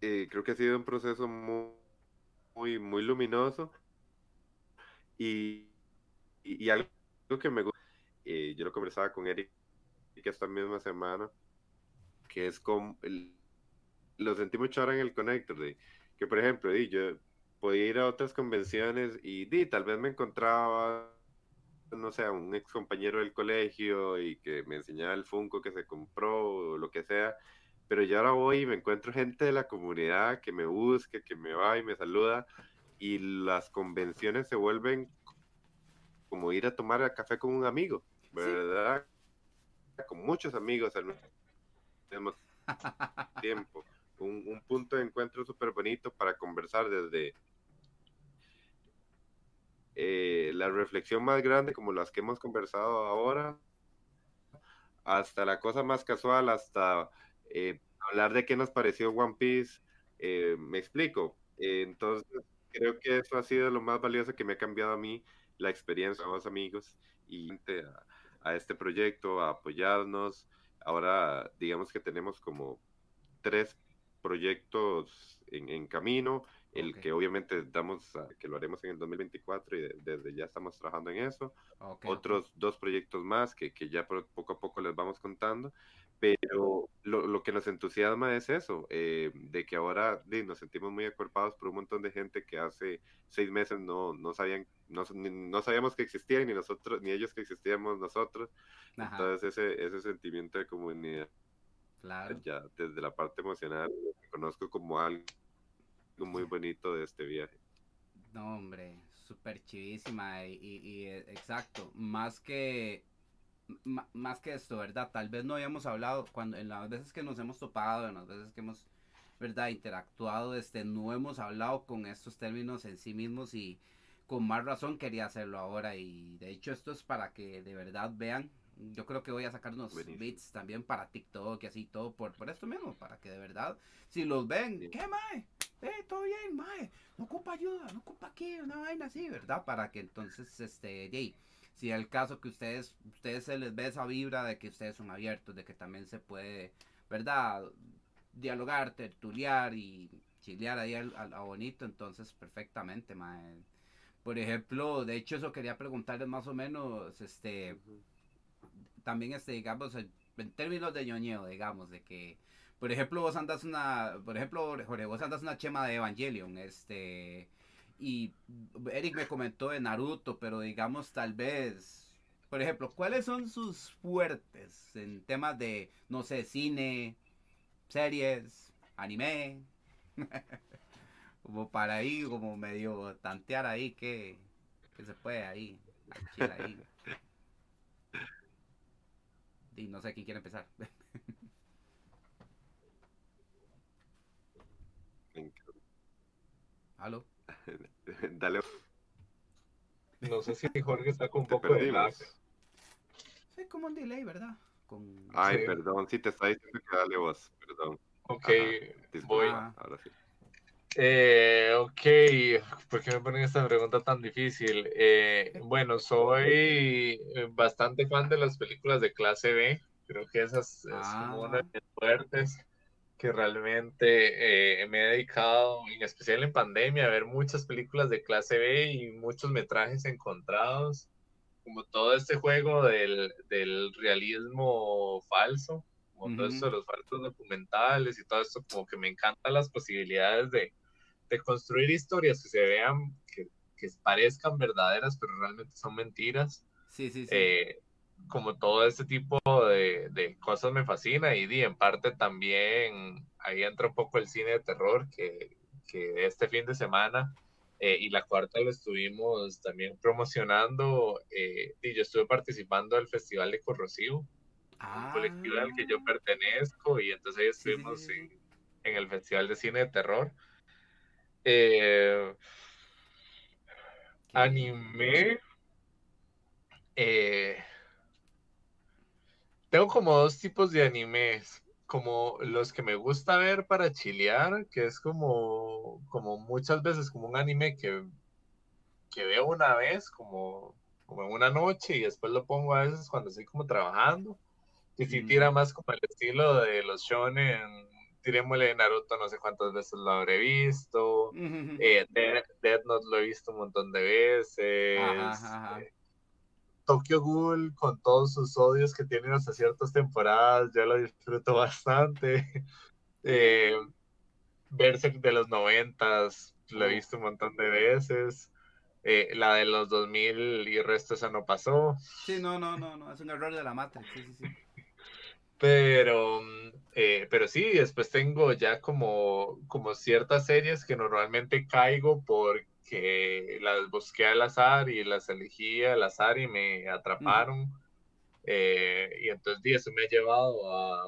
eh, creo que ha sido un proceso muy, muy, muy luminoso y, y, algo que me gusta. yo lo conversaba con Eric que esta misma semana, que es como, el, lo sentí mucho ahora en el Connector, de, que por ejemplo, yo podía ir a otras convenciones y di, tal vez me encontraba, no sé, un ex compañero del colegio y que me enseñaba el Funko que se compró o lo que sea, pero ya ahora voy y me encuentro gente de la comunidad que me busca, que me va y me saluda y las convenciones se vuelven como ir a tomar café con un amigo, ¿verdad? Con muchos amigos al mismo tiempo. Un, un punto de encuentro súper bonito para conversar desde eh, la reflexión más grande, como las que hemos conversado ahora, hasta la cosa más casual, hasta eh, hablar de qué nos pareció One Piece. Eh, me explico. entonces, creo que eso ha sido lo más valioso que me ha cambiado a mí la experiencia a los amigos y a, este proyecto, a apoyarnos. Ahora, digamos que tenemos como tres proyectos en, camino, el que obviamente damos, que lo haremos en el 2024 y desde ya estamos trabajando en eso. Otros dos proyectos más que, que ya poco a poco les vamos contando pero lo, lo, que nos entusiasma es eso, eh, de que ahora nos sentimos muy acuerpados por un montón de gente que hace seis meses no, no sabían, no, no sabíamos que existían, ni nosotros, ni ellos que existíamos nosotros. Entonces ese, ese sentimiento de comunidad, claro. ya desde la parte emocional, conozco como algo muy bonito de este viaje. No, hombre, súper chivísima y, y eh, exacto, más que más que esto, ¿verdad? Tal vez no habíamos hablado, cuando en las veces que nos hemos topado, en las veces que hemos, ¿verdad? Interactuado, este, no hemos hablado con estos términos en sí mismos y con más razón quería hacerlo ahora y de hecho esto es para que de verdad vean. Yo creo que voy a sacar unos beats también para TikTok y así todo por, por esto mismo, para que de verdad, si los ven, ¿qué mae? Eh, todo bien, mae, no ocupa ayuda, no ocupa aquí, una vaina así, ¿verdad? Para que entonces, este, si el caso que ustedes, ustedes se les ve esa vibra de que ustedes son abiertos, de que también se puede, ¿verdad? Dialogar, tertuliar y chilear ahí a, bonito, entonces perfectamente, mae. Por ejemplo, de hecho eso quería preguntarles más o menos, este, también este, digamos, en, términos de ñoñeo, digamos, de que, por ejemplo, vos andas una, por ejemplo, Jorge, vos andas una chema de Evangelion, este, y Eric me comentó de Naruto, pero digamos tal vez, por ejemplo, ¿cuáles son sus fuertes en temas de, no sé, cine, series, anime? como para ahí, como medio tantear ahí que, se puede ahí, ahí. Y no sé quién quiere empezar. ¿Aló? Dale. No sé si Jorge está con un poco de lag. Sí, como un delay, ¿verdad? Ay, perdón, si te está diciendo que dale vos, perdón. Ok, voy. Ahora sí. Eh, ok, ¿por qué me ponen esta pregunta tan difícil? Eh, bueno, soy bastante fan de las películas de clase B. Creo que esas son ah. una de mis fuertes que realmente eh, me he dedicado, en especial en pandemia, a ver muchas películas de clase B y muchos metrajes encontrados, como todo este juego del, del realismo falso, como todo esto de los falsos documentales y todo esto, como que me encantan las posibilidades de, de construir historias que se vean, que, que, parezcan verdaderas, pero realmente son mentiras. Sí, sí, sí. Eh, como todo este tipo de, de, cosas me fascina y, di en parte también ahí entra un poco el cine de terror que, que este fin de semana eh, y la cuarta lo estuvimos también promocionando eh, y yo estuve participando del Festival de Corrosivo, un ah. colectivo al que yo pertenezco y entonces ahí estuvimos En, en, el Festival de Cine de Terror. Eh, anime. Eh, tengo como dos tipos de animes, como los que me gusta ver para chilear, que es como, como muchas veces como un anime que, que veo una vez, como, como en una noche, y después lo pongo a veces cuando estoy como trabajando. Y si tira más como el estilo de los shonen, tirémosle Naruto no sé cuántas veces lo habré visto, eh, Death, Note lo he visto un montón de veces, eh, Tokyo Ghoul, con todos sus odios que tienen hasta ciertas temporadas, yo lo disfruto bastante. Eh, Berserk de los noventas, lo he visto un montón de veces. Eh, la de los 2000 y el resto esa no pasó. Sí, no, no, no, no, es un error de la Matrix, sí, sí, sí. Pero, eh, pero sí, después tengo ya como, como ciertas series que normalmente caigo porque las busqué al azar y las elegí al azar y me atraparon. Eh, y entonces eso me ha llevado a,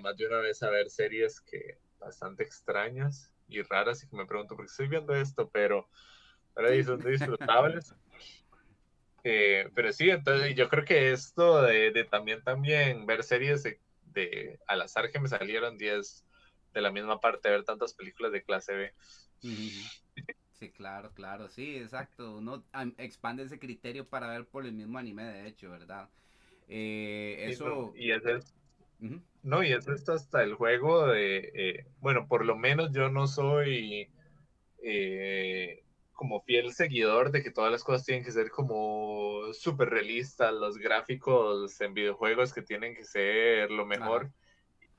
más de una vez a ver series que bastante extrañas y raras y que me pregunto por qué estoy viendo esto, pero, pero son disfrutables. Eh, pero sí, entonces yo creo que esto de, también, también ver series de, al azar que me salieron 10 de la misma parte, ver tantas películas de clase B. Sí, claro, claro, sí, exacto. Uno expande ese criterio para ver por el mismo anime, de hecho, ¿verdad? Eh, eso... Y es No, y es esto hasta el juego de, eh, bueno, por lo menos yo no soy eh, como fiel seguidor de que todas las cosas tienen que ser como súper realistas, los gráficos en videojuegos que tienen que ser lo mejor.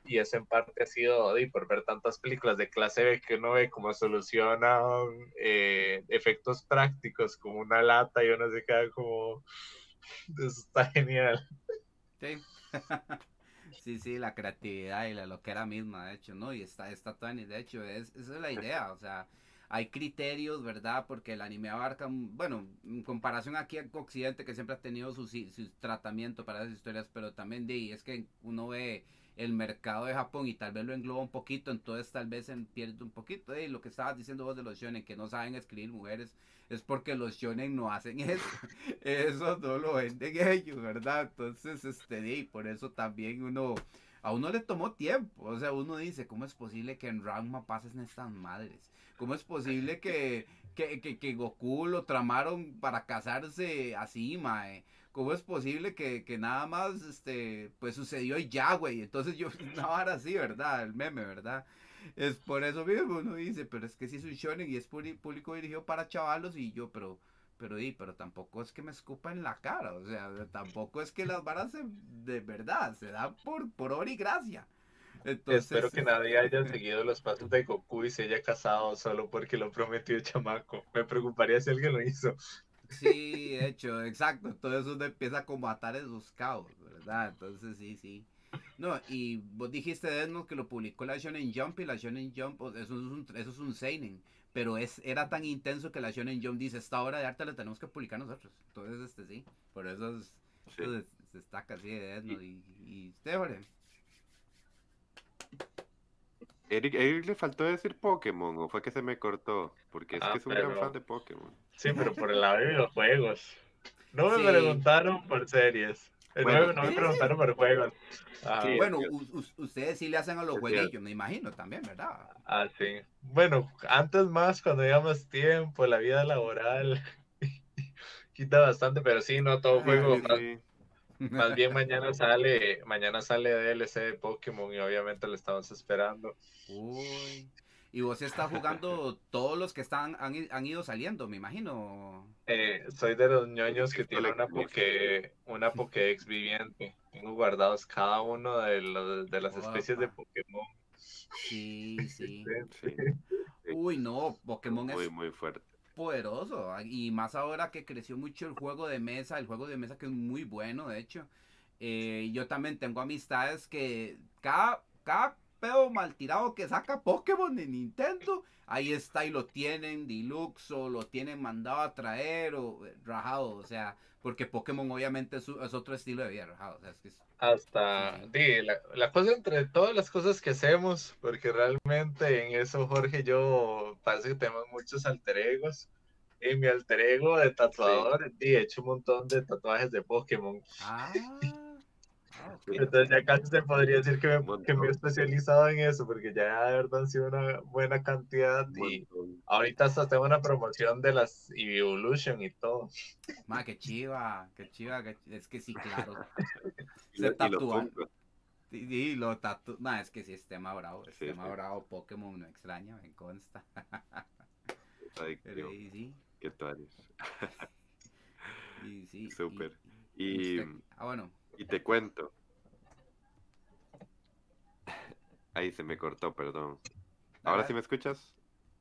Y eso en parte ha sido por ver tantas películas de clase B que uno ve cómo solucionan eh, efectos prácticos como una lata y uno se queda como... Eso está genial. Sí. sí, sí, la creatividad y la loquera misma, de hecho, ¿no? Y está, está Tony, de hecho, es, esa es la idea, o sea, hay criterios, ¿verdad? Porque el anime abarca, bueno, en comparación aquí en Occidente, que siempre ha tenido su, tratamiento para esas historias, pero también de, es que uno ve el mercado de Japón y tal vez lo engloba un poquito, entonces tal vez pierde un poquito. Y lo que estabas diciendo vos de los shonen, que no saben escribir mujeres, es porque los shonen no hacen eso. eso no lo venden ellos, ¿verdad? Entonces, este, y por eso también uno a uno le tomó tiempo. O sea, uno dice, ¿cómo es posible que en Ranma pasen estas madres? ¿Cómo es posible que, que, que, Goku lo tramaron para casarse así, mae? ¿Cómo es posible que, que, nada más, este, pues sucedió y ya, güey? Entonces yo, una vara así, ¿verdad? El meme, ¿verdad? Es por eso mismo uno dice, pero es que si es un shonen y es público dirigido para chavalos y yo, pero pero, y, pero tampoco es que me escupa en la cara, o sea, tampoco es que las varas de verdad se dan por, por obra y gracia. Espero que nadie haya seguido los pasos de Goku y se haya casado solo porque lo prometió el chamaco. Me preocuparía si alguien lo hizo. Sí, de hecho, exacto. Todo eso empieza como a atar esos cabos, ¿verdad? Entonces, sí, sí. No, y vos dijiste, Desmond, que lo publicó la Shonen Jump y la Shonen Jump, eso es un, eso es un Seinen pero es, era tan intenso que la Shonen Jump dice, esta obra de arte la tenemos que publicar nosotros. Entonces, este sí, por eso se destaca así de Edno y, y Eric, Eric, le faltó decir Pokémon o fue que se me cortó, porque es ah, que es un gran fan de Pokémon. Sí, pero por el lado de videojuegos. No me preguntaron por series. Bueno, no, me preguntaron por juegos. Ah, bueno, ustedes sí le hacen a los jueguillos, me imagino también, ¿verdad? Ah, sí. Bueno, antes más, cuando digamos tiempo, la vida laboral quita bastante, pero sí, no todo juego. Más, bien mañana sale, mañana sale DLC de Pokémon y obviamente lo estamos esperando. Uy. Y vos estás jugando todos los que están han, ido saliendo, me imagino. Eh, soy de los ñoños que tienen una, poke, una Pokédex viviente. Tengo guardados cada uno de, los, de las especies de Pokémon. Sí, sí. Uy, no, Pokémon es muy fuerte. Poderoso. Y más ahora que creció mucho el juego de mesa, el juego de mesa que es muy bueno, de hecho. Eh, yo también tengo amistades que cada mal tirado que saca Pokémon de Nintendo, ahí está y lo tienen deluxe o lo tienen mandado a traer o eh, rajado, o sea, porque Pokémon obviamente es, otro estilo de vida rajado. Hasta, la, cosa entre todas las cosas que hacemos, porque realmente en eso Jorge y yo parece que tenemos muchos alter egos. Y mi alter ego de tatuador, he hecho un montón de tatuajes de Pokémon. Ah. Entonces ya casi se podría decir que me, he especializado en eso, porque ya de verdad han sido una buena cantidad y ahorita hasta tengo una promoción de las Evolution y todo. Ma, qué chiva, qué chiva, es que sí, claro. se tatúan. Y lo tatu... No, es que sí, es tema bravo, es tema bravo, Pokémon no extraña, me consta. Pero, sí. ¿Qué tal? y sí. Súper. Y, ah, bueno, y te cuento. Ahí se me cortó, perdón. ¿Ahora sí me escuchas?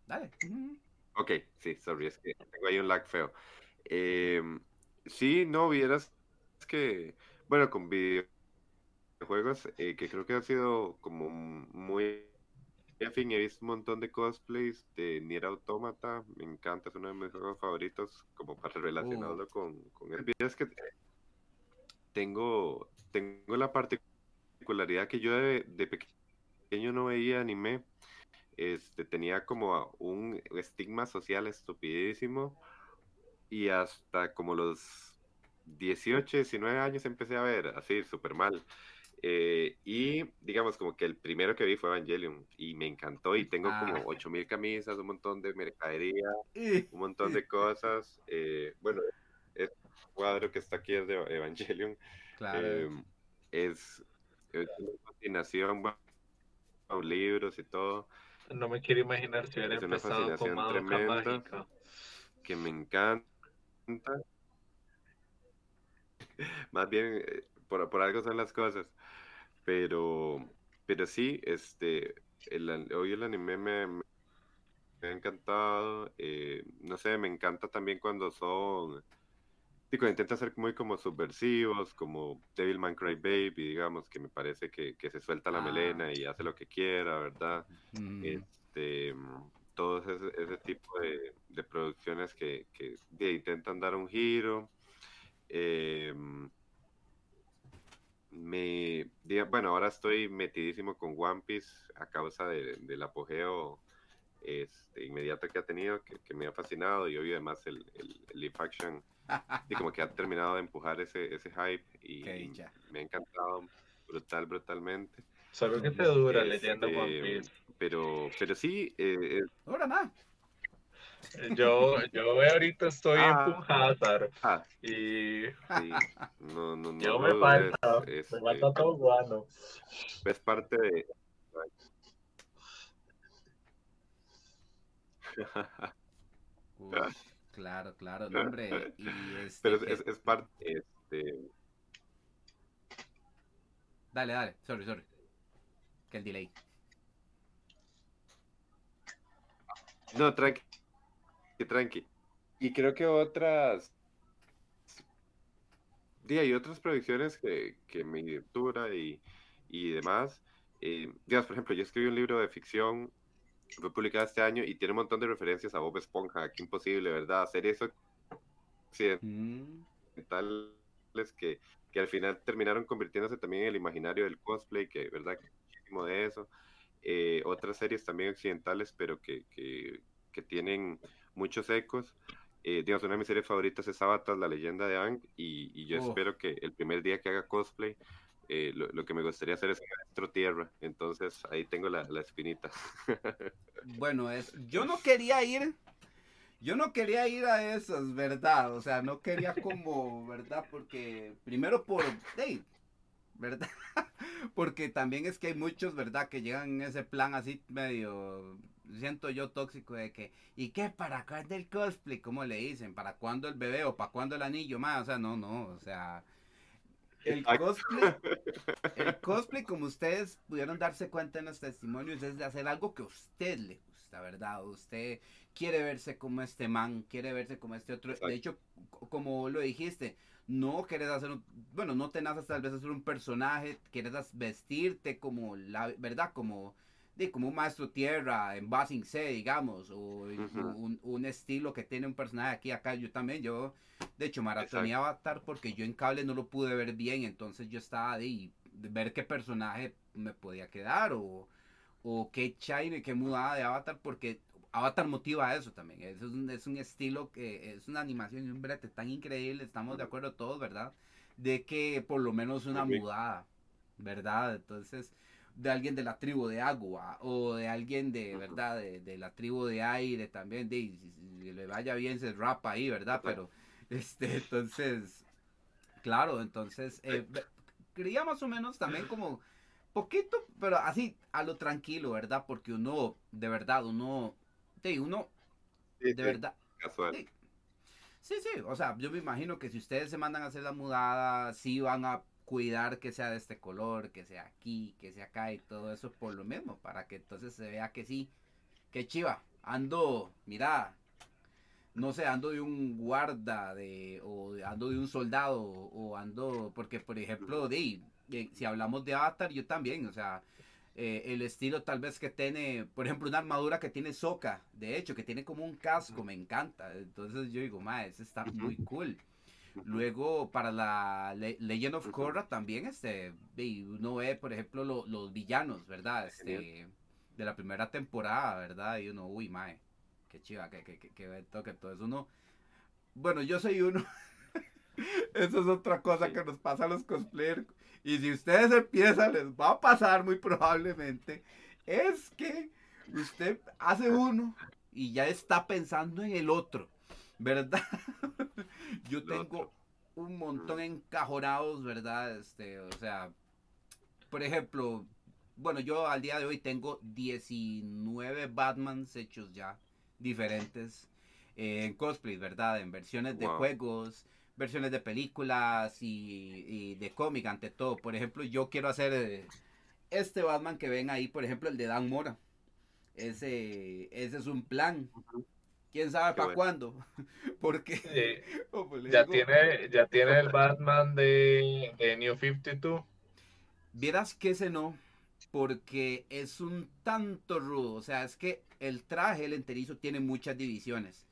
Dale. Ok, sí, sorry, es que tengo ahí un lag feo. Em, sí, no, vieras que, bueno, con videojuegos, eh, que creo que ha sido como muy en fin, he visto un montón de cosplays de Nier Automata, me encanta, es uno de mis juegos favoritos, como para relacionarlo uh. con, con el video. Es que tengo, tengo la particularidad que yo de, de pequeño no veía anime, este, tenía como un estigma social estupidísimo y hasta como los 18, 19 años empecé a ver así, súper mal. Eh, y digamos como que el primero que vi fue Evangelion y me encantó y tengo como 8000 ah. camisas, un montón de mercadería, un montón de cosas. Eh, bueno, cuadro que está aquí es de Evangelion. Claro. Eh, es, es, una fascinación, bueno, libros y todo. No me quiero imaginar si hubiera es una fascinación tremenda que me encanta. Más bien, por, por algo son las cosas. Pero, pero sí, este, el, hoy el anime me, me, ha encantado. Eh, no sé, me encanta también cuando son, digo, intenta ser muy como subversivos, como Devilman Cry Baby, digamos, que me parece que, que se suelta la ah. melena y hace lo que quiera, ¿verdad? Mm. Este, todo ese, ese tipo de, de producciones que, que intentan dar un giro. Eh, me, bueno, ahora estoy metidísimo con One Piece a causa del apogeo este, inmediato que ha tenido, que, me ha fascinado y hoy además el, el, live action y como que ha terminado de empujar ese, ese hype y me ha encantado brutal, brutalmente. Solo que te dura leyendo One este, Piece. Pero, pero sí. Eh, Ahora nada. Yo, yo ahorita estoy en ah. Punjazar ah. y no, no, no, yo me falta, me este, falta todo guano. Es parte de claro, claro, hombre. Y este, Pero es, es, parte, este... Dale, dale, sorry, sorry. Que el delay. No, tranqui que tranqui. Y creo que otras. Sí, hay otras producciones que, que me dura y, y demás. Eh, digamos, por ejemplo, yo escribí un libro de ficción, fue publicado este año y tiene un montón de referencias a Bob Esponja. Qué imposible, ¿verdad? Hacer eso occidentales mm. que, que al final terminaron convirtiéndose también en el imaginario del cosplay, que, ¿verdad? Muchísimo de eso. Eh, otras series también occidentales, pero que, que, que tienen muchos ecos. Eh, digamos, una de mis series favoritas es Avatar, la leyenda de Ang, y, yo oh. espero que el primer día que haga cosplay, eh, lo, que me gustaría hacer es maestro tierra, entonces ahí tengo la, la espinita. bueno, es, yo no quería ir, yo no quería ir a esas, ¿verdad? O sea, no quería como, ¿verdad? Porque primero por, hey, ¿verdad? Porque también es que hay muchos, ¿verdad? Que llegan en ese plan así medio, siento yo tóxico de que, ¿y qué? ¿Para cuándo el cosplay? ¿Cómo le dicen? ¿Para cuándo el bebé o para cuándo el anillo? Más, o sea, no, no, o sea, el cosplay, el cosplay, como ustedes pudieron darse cuenta en los testimonios, es de hacer algo que a usted le gusta, ¿verdad? Usted quiere verse como este man, quiere verse como este otro. De hecho, como lo dijiste, no quieres hacer un, bueno, no te naces tal vez hacer un personaje, quieres vestirte como la, ¿verdad? Como, de, como un maestro tierra en Basing C, digamos, o un, estilo que tiene un personaje aquí, acá, yo también, yo, de hecho, maratoneé Avatar porque yo en cable no lo pude ver bien, entonces yo estaba de, de ver qué personaje me podía quedar, o, o qué shine, qué mudada de Avatar, porque Avatar motiva eso también. Es un, es un estilo que es una animación y un brete tan increíble, estamos de acuerdo todos, ¿verdad? De que por lo menos una mudada, ¿verdad? Entonces, de alguien de la tribu de agua o de alguien de, ¿verdad? De, la tribu de aire también, de, si, le vaya bien se rapa ahí, ¿verdad? Pero, este, entonces, claro, entonces, eh, creía más o menos también como poquito, pero así, a lo tranquilo, ¿verdad? Porque uno, de verdad, uno y uno, de verdad. Casual. Sí, sí, o sea, yo me imagino que si ustedes se mandan a hacer la mudada, sí van a cuidar que sea de este color, que sea aquí, que sea acá y todo eso por lo mismo, para que entonces se vea que sí, que chiva, ando, mira, no sé, ando de un guarda de, o ando de un soldado, o ando, porque por ejemplo, de, si hablamos de Avatar, yo también, o sea, eh, el estilo tal vez que tiene, por ejemplo, una armadura que tiene soca, de hecho, que tiene como un casco, me encanta. Entonces yo digo, ma, ese está muy cool. Luego, para la Legend of Korra también, este, uno ve, por ejemplo, los villanos, ¿verdad? Este, de la primera temporada, ¿verdad? Y uno, uy, mae, qué chiva, que, que, que, que, que todo eso uno... Bueno, yo soy uno... Eso es otra cosa que nos pasa a los cosplayers. Y si ustedes empiezan, les va a pasar muy probablemente. Es que usted hace uno y ya está pensando en el otro. ¿Verdad? Yo tengo un montón encajonados, ¿verdad? Este, o sea, por ejemplo, bueno, yo al día de hoy tengo 19 Batmans hechos ya, diferentes, eh, en cosplay, ¿verdad? En versiones de juegos, versiones de películas y, de cómic ante todo. Por ejemplo, yo quiero hacer eh, este Batman que ven ahí, por ejemplo, el de Dan Mora. Ese, ese es un plan. ¿Quién sabe para cuándo? Porque pues ya, tiene, ya tiene el Batman de, de New 52. Vieras que ese no, porque es un tanto rudo. O sea, es que el traje, el enterizo, tiene muchas divisiones.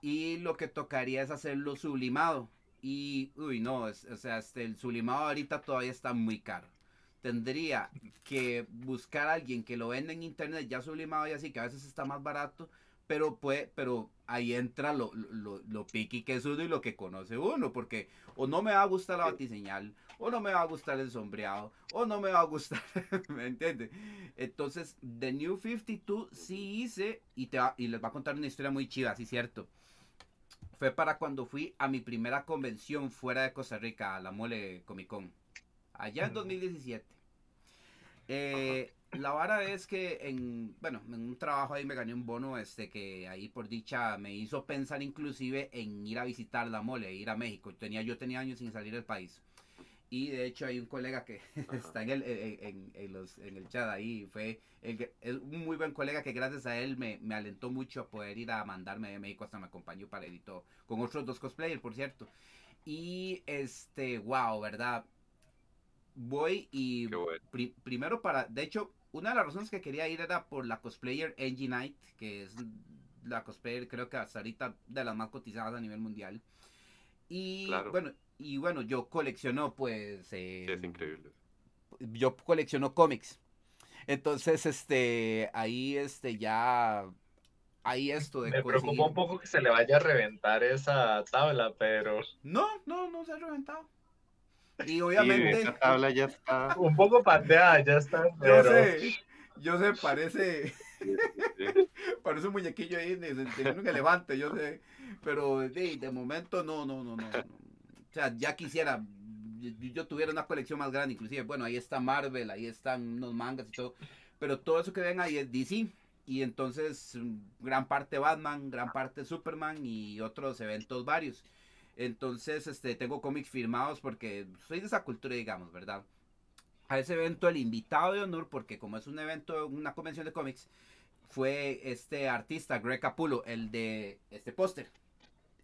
Y lo que tocaría es hacerlo sublimado. Y, uy, no, o sea, este, el sublimado ahorita todavía está muy caro. Tendría que buscar a alguien que lo venda en internet ya sublimado y así, que a veces está más barato, pero puede, pero ahí entra lo, lo, lo piqui que es uno y lo que conoce uno, porque o no me va a gustar la batiseñal, o no me va a gustar el sombreado, o no me va a gustar, ¿me entiendes? Entonces, The New 52 sí hice, y, te y les va a contar una historia muy chida, sí, cierto fue para cuando fui a mi primera convención fuera de Costa Rica, a la Mole Comic Con, allá en 2017. Eh, la vara es que en, bueno, en un trabajo ahí me gané un bono este que ahí por dicha me hizo pensar inclusive en ir a visitar la mole, ir a México. Tenía, yo tenía años sin salir del país. Y de hecho hay un colega que está en el, en, en, los, en el chat ahí, fue el, un muy buen colega que gracias a él me, me, alentó mucho a poder ir a mandarme de México, hasta me acompañó para editor, con otros dos cosplayers, por cierto. Y este, wow, ¿verdad? Voy y primero para, de hecho, una de las razones que quería ir era por la cosplayer Angie Knight, que es la cosplayer creo que hasta ahorita de las más cotizadas a nivel mundial. Y bueno, y bueno, yo colecciono pues... Eh, es increíble. Yo colecciono cómics. Entonces, este, ahí, este, ya... Ahí esto de... Me preocupa un poco que se le vaya a reventar esa tabla, pero... No, no, no se ha reventado. Y obviamente... esa tabla ya está... Un poco pandeada, ya está. Yo sé, yo sé, parece... parece un muñequillo ahí de, un elefante, yo sé. Pero de, de momento no, no, no, no. no. O sea, ya quisiera, yo tuviera una colección más grande, inclusive, bueno, ahí está Marvel, ahí están unos mangas y todo, pero todo eso que ven ahí es DC, y entonces gran parte Batman, gran parte Superman y otros eventos varios. Entonces, este, tengo cómics firmados porque soy de esa cultura, digamos, ¿verdad? A ese evento el invitado de honor, porque como es un evento, una convención de cómics, fue este artista, Greg Capullo, el de este póster,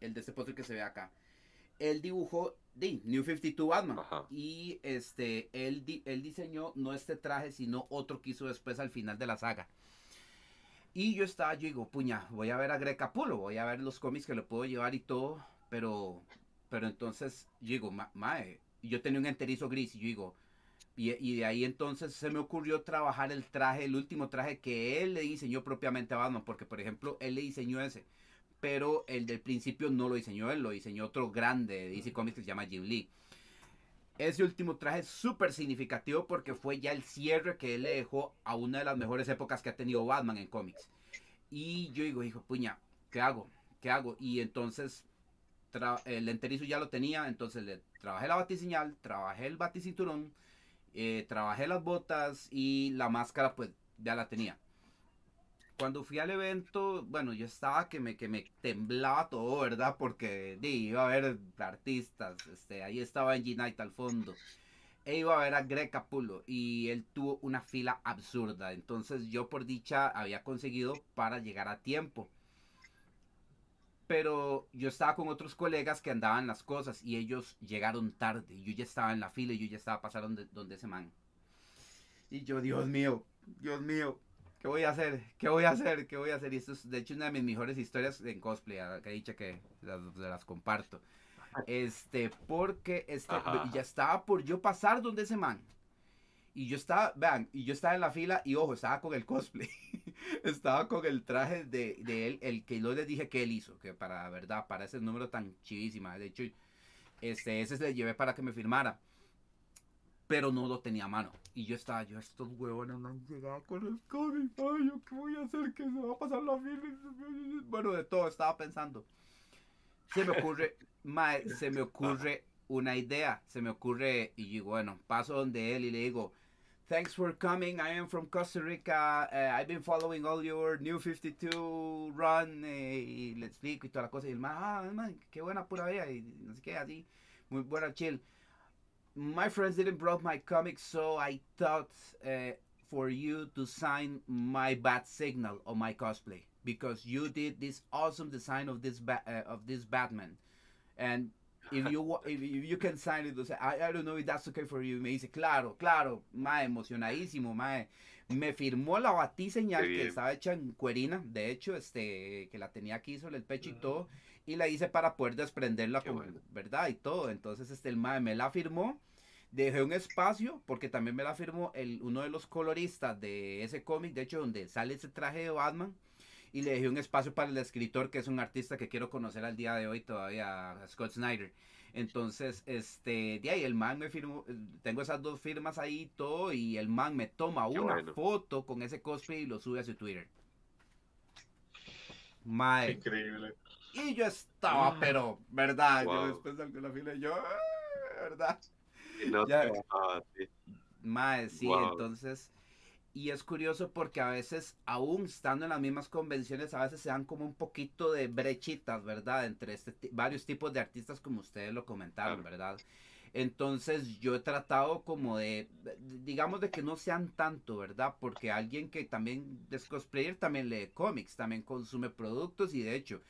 el de este póster que se ve acá él dibujó The New 52 Batman. Y este, él, él diseñó no este traje, sino otro que hizo después al final de la saga. Y yo estaba, yo digo, puña, voy a ver a Greg Capullo, voy a ver los cómics que le puedo llevar y todo. Pero, pero entonces, yo digo, mae, yo tenía un enterizo gris y yo digo, y, y, de ahí entonces se me ocurrió trabajar el traje, el último traje que él le diseñó propiamente a Batman, porque por ejemplo, él le diseñó ese pero el del principio no lo diseñó él, lo diseñó otro grande de DC Comics que se llama Jim Lee. Ese último traje es súper significativo porque fue ya el cierre que él le dejó a una de las mejores épocas que ha tenido Batman en cómics. Y yo digo, hijo, puña, ¿qué hago? ¿Qué hago? Y entonces el enterizo ya lo tenía, entonces le trabajé la batiseñal, trabajé el baticinturón, eh, trabajé las botas y la máscara pues ya la tenía cuando fui al evento, bueno, yo estaba que me, que me temblaba todo, ¿verdad? Porque iba a ver artistas, este, ahí estaba Knight al fondo. E iba a ver a Greg Capullo y él tuvo una fila absurda. Entonces yo por dicha había conseguido para llegar a tiempo. Pero yo estaba con otros colegas que andaban las cosas y ellos llegaron tarde. Yo ya estaba en la fila y yo ya estaba pasando donde, donde ese man. Y yo, Dios mío, Dios mío, ¿qué voy a hacer? ¿Qué voy a hacer? ¿Qué voy a hacer? Y esto es, de hecho, una de mis mejores historias en cosplay, ah, que he dicho que las, las comparto. Este, porque este, ya estaba por yo pasar donde ese man. Y yo estaba, vean, y yo estaba en la fila y ojo, estaba con el cosplay. estaba con el traje de, de, él, el que yo les dije que él hizo, que para verdad, para ese número tan chivísima. De hecho, este, ese se le llevé para que me firmara. Pero no lo tenía a mano. Y yo estaba, yo, estos huevones no han llegado con el cómics. Ay, yo qué voy a hacer, que se va a pasar la fila. Bueno, de todo estaba pensando. Se me ocurre, mae, se me ocurre una idea. Se me ocurre, y bueno, paso donde él y le digo, Thanks for coming. I am from Costa Rica. Uh, I've been following all your New 52 run. Eh, y le explico y toda la cosa. Y el man, ah, man, qué buena pura vida. Y no sé qué, así. Muy buena chill. My friends didn't brought my comics, so I thought uh, for you to sign my bat signal on my cosplay because you did this awesome design of this uh, of this Batman, and if you if, you can sign it, I, I don't know if that's okay for you. Me dice, claro, claro, mae, emocionadísimo, mae. Me firmó la batiseñal que estaba hecha en cuerina, de hecho, este, que la tenía aquí sobre el pecho y todo, y la hice para poder desprenderla, con, ¿verdad? Y todo. Entonces, este, el mae me la firmó. Dejé un espacio porque también me la firmó el, uno de los coloristas de ese cómic, de hecho, donde sale ese traje de Batman y le dejé un espacio para el escritor, que es un artista que quiero conocer al día de hoy todavía, Scott Snyder. Entonces, este, de ahí el man me firmó, tengo esas dos firmas ahí y todo, y el man me toma una foto con ese cosplay y lo sube a su Twitter. Mae. Increíble. Y yo estaba, ah. pero, ¿verdad? Yo después de la fila yo, ah, ¿verdad? No ya, sí. Mae, sí, entonces y es curioso porque a veces, aún estando en las mismas convenciones, a veces se dan como un poquito de brechitas, ¿verdad? Entre este varios tipos de artistas, como ustedes lo comentaron, ¿verdad? Entonces yo he tratado como de, digamos de que no sean tanto, ¿verdad? Porque alguien que también es cosplayer también lee cómics, también consume productos y de hecho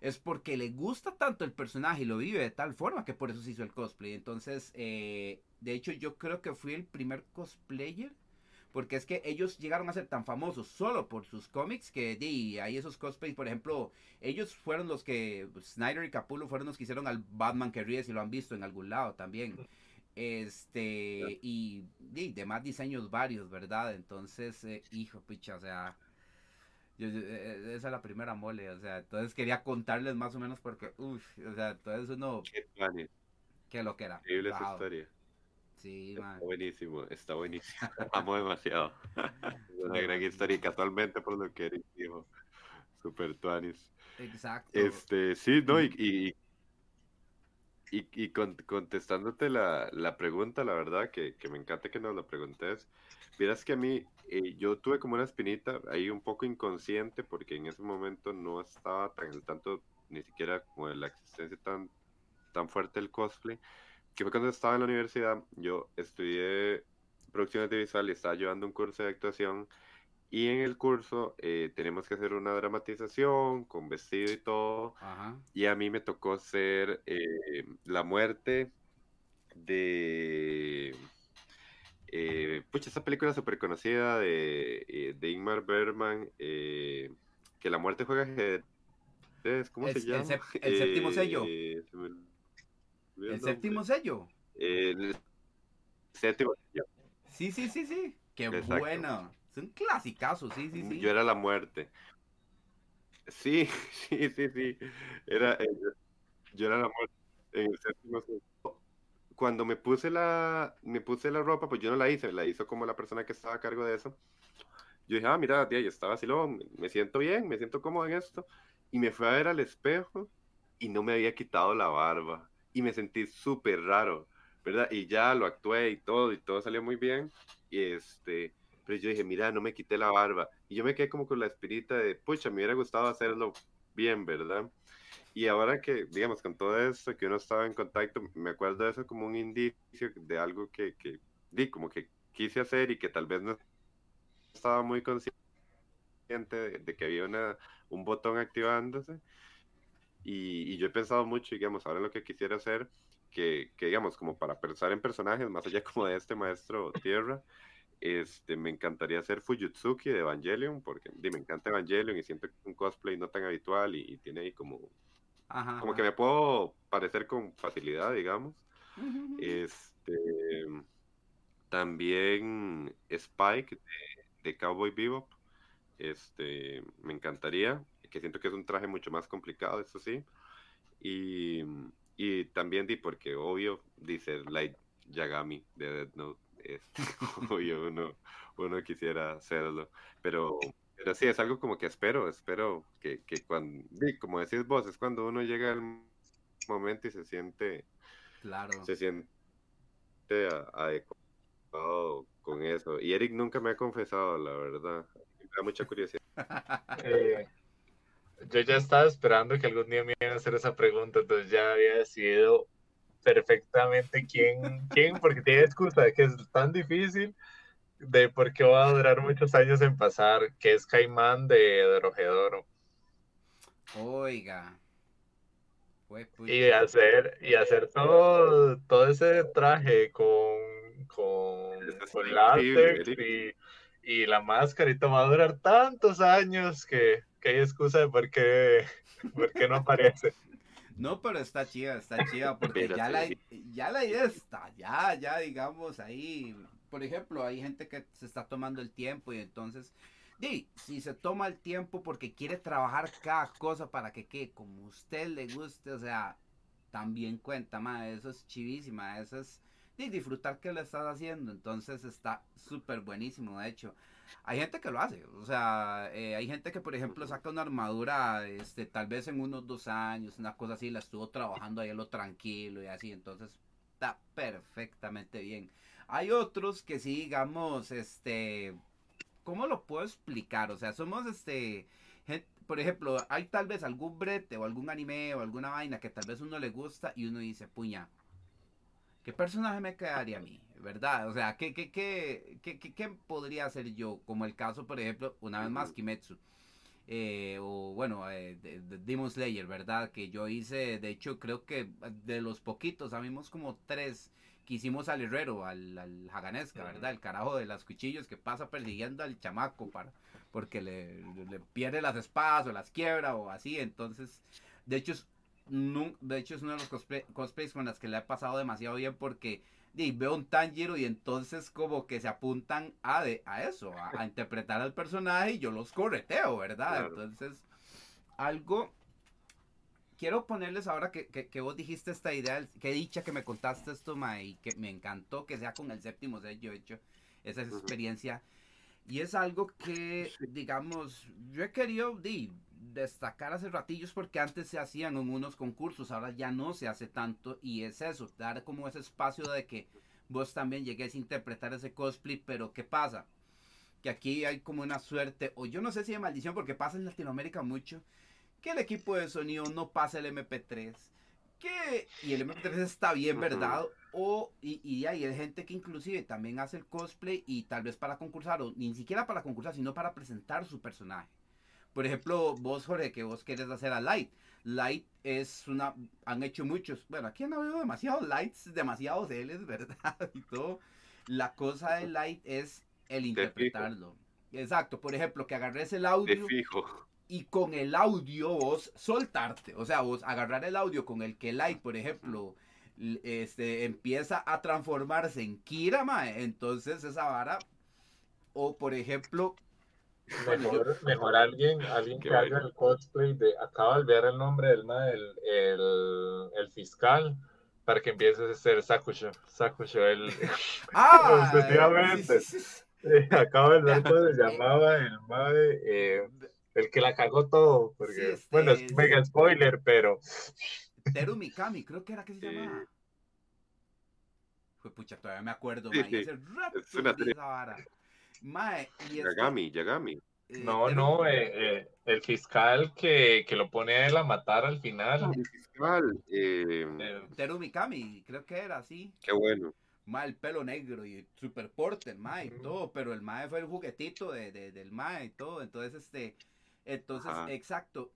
es porque le gusta tanto el personaje y lo vive de tal forma que por eso se hizo el cosplay. Entonces, eh, de hecho yo creo que fui el primer cosplayer porque es que ellos llegaron a ser tan famosos solo por sus cómics que di, hay esos cosplays, por ejemplo, ellos fueron los que, Snyder y Capullo fueron los que hicieron al Batman que ríe, si lo han visto en algún lado también. Este, y, y demás diseños varios, ¿verdad? Entonces, eh, hijo, picha, o sea, yo, eh, eh, esa es la primera mole, o sea, entonces quería contarles más o menos porque, uff, o sea, entonces uno... Qué, qué lo que era. Increíble esa historia. Sí, está buenísimo, está buenísimo. Amo demasiado. una gran historia y casualmente por lo que eres, dijo. Super tuanis. Exacto. Este, sí, no, y, y, y, contestándote la, la, pregunta, la verdad, que, que, me encanta que nos lo preguntes. Miras que a mí, eh, yo tuve como una espinita ahí un poco inconsciente, porque en ese momento no estaba tan al tanto, ni siquiera como de la existencia tan, tan fuerte del cosplay que fue cuando estaba en la universidad, yo estudié producción audiovisual y estaba llevando un curso de actuación y en el curso eh, tenemos que hacer una dramatización con vestido y todo. Y a mí me tocó ser eh, la muerte de... Eh, pucha, esa película súper conocida de, de Ingmar Bergman, que la muerte juega ajedrez, ¿cómo se llama? El, séptimo sello. ¿El séptimo sello? El séptimo sello. Sí, sí, sí, sí. Qué bueno. Es un clasicazo, sí, sí, sí. Yo era la muerte. Sí, sí, sí, sí. Era, eh, yo era la muerte en el séptimo sello. Cuando me puse la, me puse la ropa, pues yo no la hice, la hizo como la persona que estaba a cargo de eso. Yo dije, ah, mira, tía, yo estaba así, luego me siento bien, me siento cómodo en esto. Y me fui a ver al espejo y no me había quitado la barba y me sentí súper raro, ¿verdad? Y ya lo actué y todo, y todo salió muy bien. Y este, pero yo dije, mira, no me quité la barba. Y yo me quedé como con la espirita de, pucha, me hubiera gustado hacerlo bien, ¿verdad? Y ahora que, digamos, con todo esto, que uno estaba en contacto, me acuerdo de eso como un indicio de algo que, que di, como que quise hacer y que tal vez no estaba muy consciente de, de que había una, un botón activándose Y, yo he pensado mucho, digamos, ahora en lo que quisiera hacer, que, que, digamos, como para pensar en personajes, más allá como de este maestro Tierra, este, me encantaría hacer Fujitsuki de Evangelion, porque me encanta Evangelion y siempre un cosplay no tan habitual y, tiene ahí como, como que me puedo parecer con facilidad, digamos. Este, también Spike de, Cowboy Bebop, este, me encantaría, que siento que es un traje mucho más complicado, eso sí. Y, y también di porque obvio dice Light Yagami de Dead Note es obvio, uno, uno quisiera hacerlo, pero, pero sí, es algo como que espero, espero que, que cuando, como decís vos, es cuando uno llega al momento y se siente, claro. se siente adecuado con eso. Y Eric nunca me ha confesado, la verdad, me da mucha curiosidad. Eh, yo ya estaba esperando que algún día me iban a hacer esa pregunta, entonces ya había decidido perfectamente quién, quién, porque tiene excusa de que es tan difícil, de por qué va a durar muchos años en pasar, que es Caimán de Drojedoro. Oiga. y hacer, y hacer todo, todo ese traje con, con, con látex y, y, la mascarita va a durar tantos años que, que hay excusa de por qué, por qué no aparece. No, pero está chida, está chida, porque ya, la, ya la idea está, ya, ya, digamos, ahí, por ejemplo, hay gente que se está tomando el tiempo y entonces, di, si se toma el tiempo porque quiere trabajar cada cosa para que quede como usted le guste, o sea, también cuenta, ma, eso es chivísima, eso es disfrutar que lo estás haciendo. Entonces está súper buenísimo, de hecho. Hay gente que lo hace, o sea, eh, hay gente que, por ejemplo, saca una armadura, este, tal vez en unos dos años, una cosa así, la estuvo trabajando ahí a lo tranquilo y así, entonces está perfectamente bien. Hay otros que sí, digamos, este, ¿cómo lo puedo explicar? O sea, somos, este, por ejemplo, hay tal vez algún brete o algún anime o alguna vaina que tal vez uno le gusta y uno dice, puña, ¿Qué personaje me quedaría a mí? ¿Verdad? O sea, ¿qué, qué, qué, qué, qué podría hacer yo? Como el caso, por ejemplo, una vez más, Kimetsu. Eh, o bueno, eh, de, Demon Slayer, ¿verdad? Que yo hice, de hecho, creo que de los poquitos, habíamos como tres que hicimos al herrero, al, al Haganesca, ¿verdad? El carajo de los cuchillos que pasa persiguiendo al chamaco para, porque le, le pierde las espadas o las quiebra o así. Entonces, de hecho, es de hecho es uno de los cosplays con las que le ha pasado demasiado bien porque veo un Tanjiro y entonces como que se apuntan a, a eso, a, interpretar al personaje y yo los correteo, ¿verdad? Entonces, algo... Quiero ponerles ahora que, que, vos dijiste esta idea, que dicha que me contaste esto, ma, y que me encantó que sea con el séptimo sello hecho, esa experiencia. Y es algo que, digamos, yo he querido destacar hace ratillos porque antes se hacían en unos concursos, ahora ya no se hace tanto y es eso, dar como ese espacio de que vos también llegues a interpretar ese cosplay, pero ¿qué pasa? Que aquí hay como una suerte, o yo no sé si de maldición, porque pasa en Latinoamérica mucho, que el equipo de sonido no pasa el MP3 que y el MP3 está bien, ¿verdad? O, y, y hay gente que inclusive también hace el cosplay y tal vez para concursar, o ni siquiera para concursar, sino para presentar su personaje. Por ejemplo, vos, Jorge, que vos querés hacer a Light. Light es una, han hecho muchos, bueno, aquí han habido demasiados Lights, demasiados L's, ¿verdad? Y todo. La cosa de Light es el interpretarlo. Exacto, por ejemplo, que agarres el audio. fijo y con el audio vos soltarte, o sea, vos agarrar el audio con el que Light, por ejemplo, este, empieza a transformarse en Kira, entonces esa vara, o por ejemplo... Mejor, mejor alguien, alguien que haga el cosplay de, acaba de ver el nombre del ma, el, el, el, fiscal, para que empiece a ser Sakusho, Sakusho, el... Ah, efectivamente. Acaba de ver cómo se llamaba el madre, eh, el que la cagó todo, porque, este, bueno, es mega spoiler, pero... Teru Mikami, creo que era que se llamaba. Fue pucha, todavía me acuerdo, sí, es una esa vara. Mae, y Yagami, Yagami. Eh, no, no, eh, eh, el fiscal que, que, lo pone a él a matar al final. El fiscal. Eh... Teru Mikami, creo que era así. Qué bueno. Mae, el pelo negro y super porte, el mae y todo, pero el mae fue el juguetito de, de, del mae y todo. Entonces, este, entonces, exacto,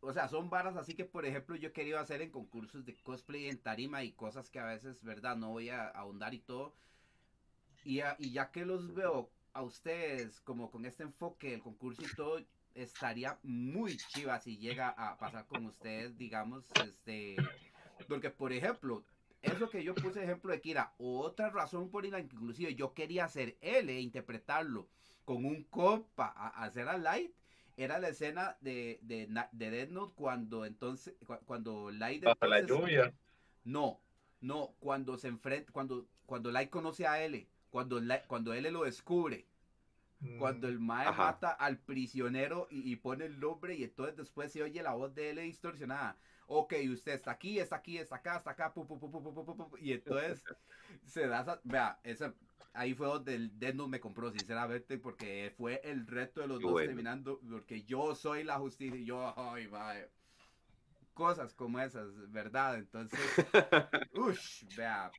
o sea, son varas así que, por ejemplo, yo he querido hacer en concursos de cosplay en tarima y cosas que a veces, ¿verdad? No voy a ahondar y todo. Y, y ya que los veo a ustedes como con este enfoque del concurso y todo, estaría muy chiva si llega a pasar con ustedes, digamos, este, porque por ejemplo, eso que yo puse ejemplo de Kira, otra razón por la que inclusive yo quería hacer él e interpretarlo con un copa a, hacer a Light, era la escena de, de, de Death Note cuando entonces, cuando Light... la lluvia. No, no, cuando se enfrenta, cuando, cuando Light conoce a L, cuando, cuando L lo descubre cuando el Mae mata al prisionero y, pone el nombre y entonces después se oye la voz de él distorsionada. Ok, usted está aquí, está aquí, está acá, está acá, y entonces se da Vea, esa, ahí fue donde el Death me compró, sinceramente, porque fue el reto de los dos terminando, porque yo soy la justicia y yo, ay, mae. Cosas como esas, ¿verdad? Entonces, uff, vea,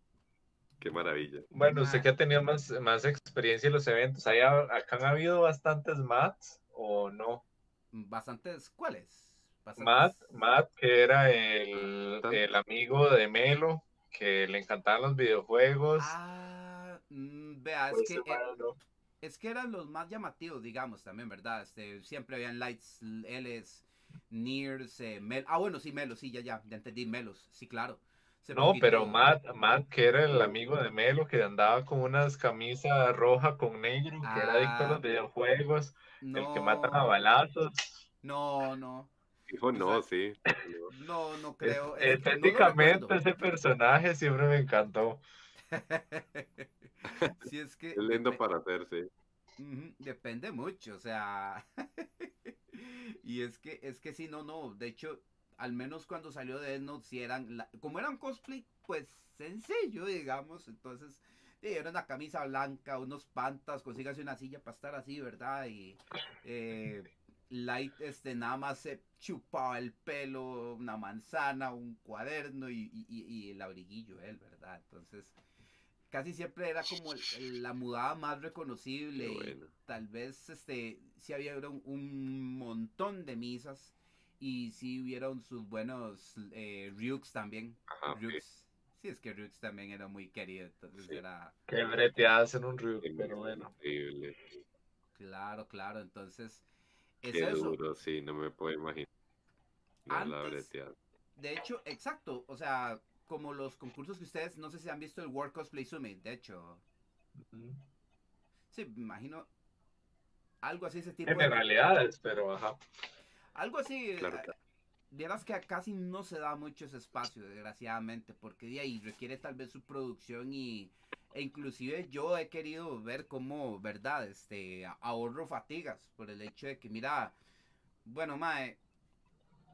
Qué maravilla. Bueno, usted que ha tenido más, más experiencia en los eventos, ¿acá han habido bastantes Mats o no? ¿Bastantes cuáles? Matt, Matt, que era el, el, amigo de Melo, que le encantaban los videojuegos. Ah, mm, vea, es que, eh, es que eran los más llamativos, digamos, también, ¿verdad? Este, siempre habían lights, L's, Nears, eh, Mel. Ah, bueno, sí, Melo, sí, ya, ya, ya entendí, Melos, sí, claro. No, pero Matt, Matt, que era el amigo de Melo, que andaba con unas camisas roja con negro, que era adicto a los ah, videojuegos, el que matan a balazos. No, no. Dijo no, sí. No, no creo. Estéticamente ese personaje siempre me encantó. sí, es que... Es lindo para hacerse. Depende mucho, o sea... y es que, es que sí, no, no. De hecho, al menos cuando salió de Note, si eran, como eran cosplay, pues sencillo, digamos, entonces, era una camisa blanca, unos pantas, consígase una silla para estar así, ¿verdad? Y eh, Light, este, nada más se chupaba el pelo, una manzana, un cuaderno y, el abriguillo, él, ¿verdad? Entonces, casi siempre era como la mudada más reconocible. tal vez, este, si había un, un montón de misas y sí hubieron sus buenos eh, Ryuks también. Sí, es que Ryuks también era muy querido. Entonces era. Qué breteadas en un Ryuk, pero bueno. Claro, claro. Entonces. Es Qué duro, sí, no me puedo imaginar. Antes, de hecho, exacto. O sea, como los concursos que ustedes, no sé si han visto el World Cosplay Summit, de hecho. Sí, me imagino. Algo así ese tipo. En de... realidades, pero ajá. Algo así. Eh, vieras que casi no se da mucho ese espacio, desgraciadamente, porque de ahí requiere tal vez su producción y e inclusive yo he querido ver cómo, verdad, este ahorro fatigas por el hecho de que mira, bueno, mae,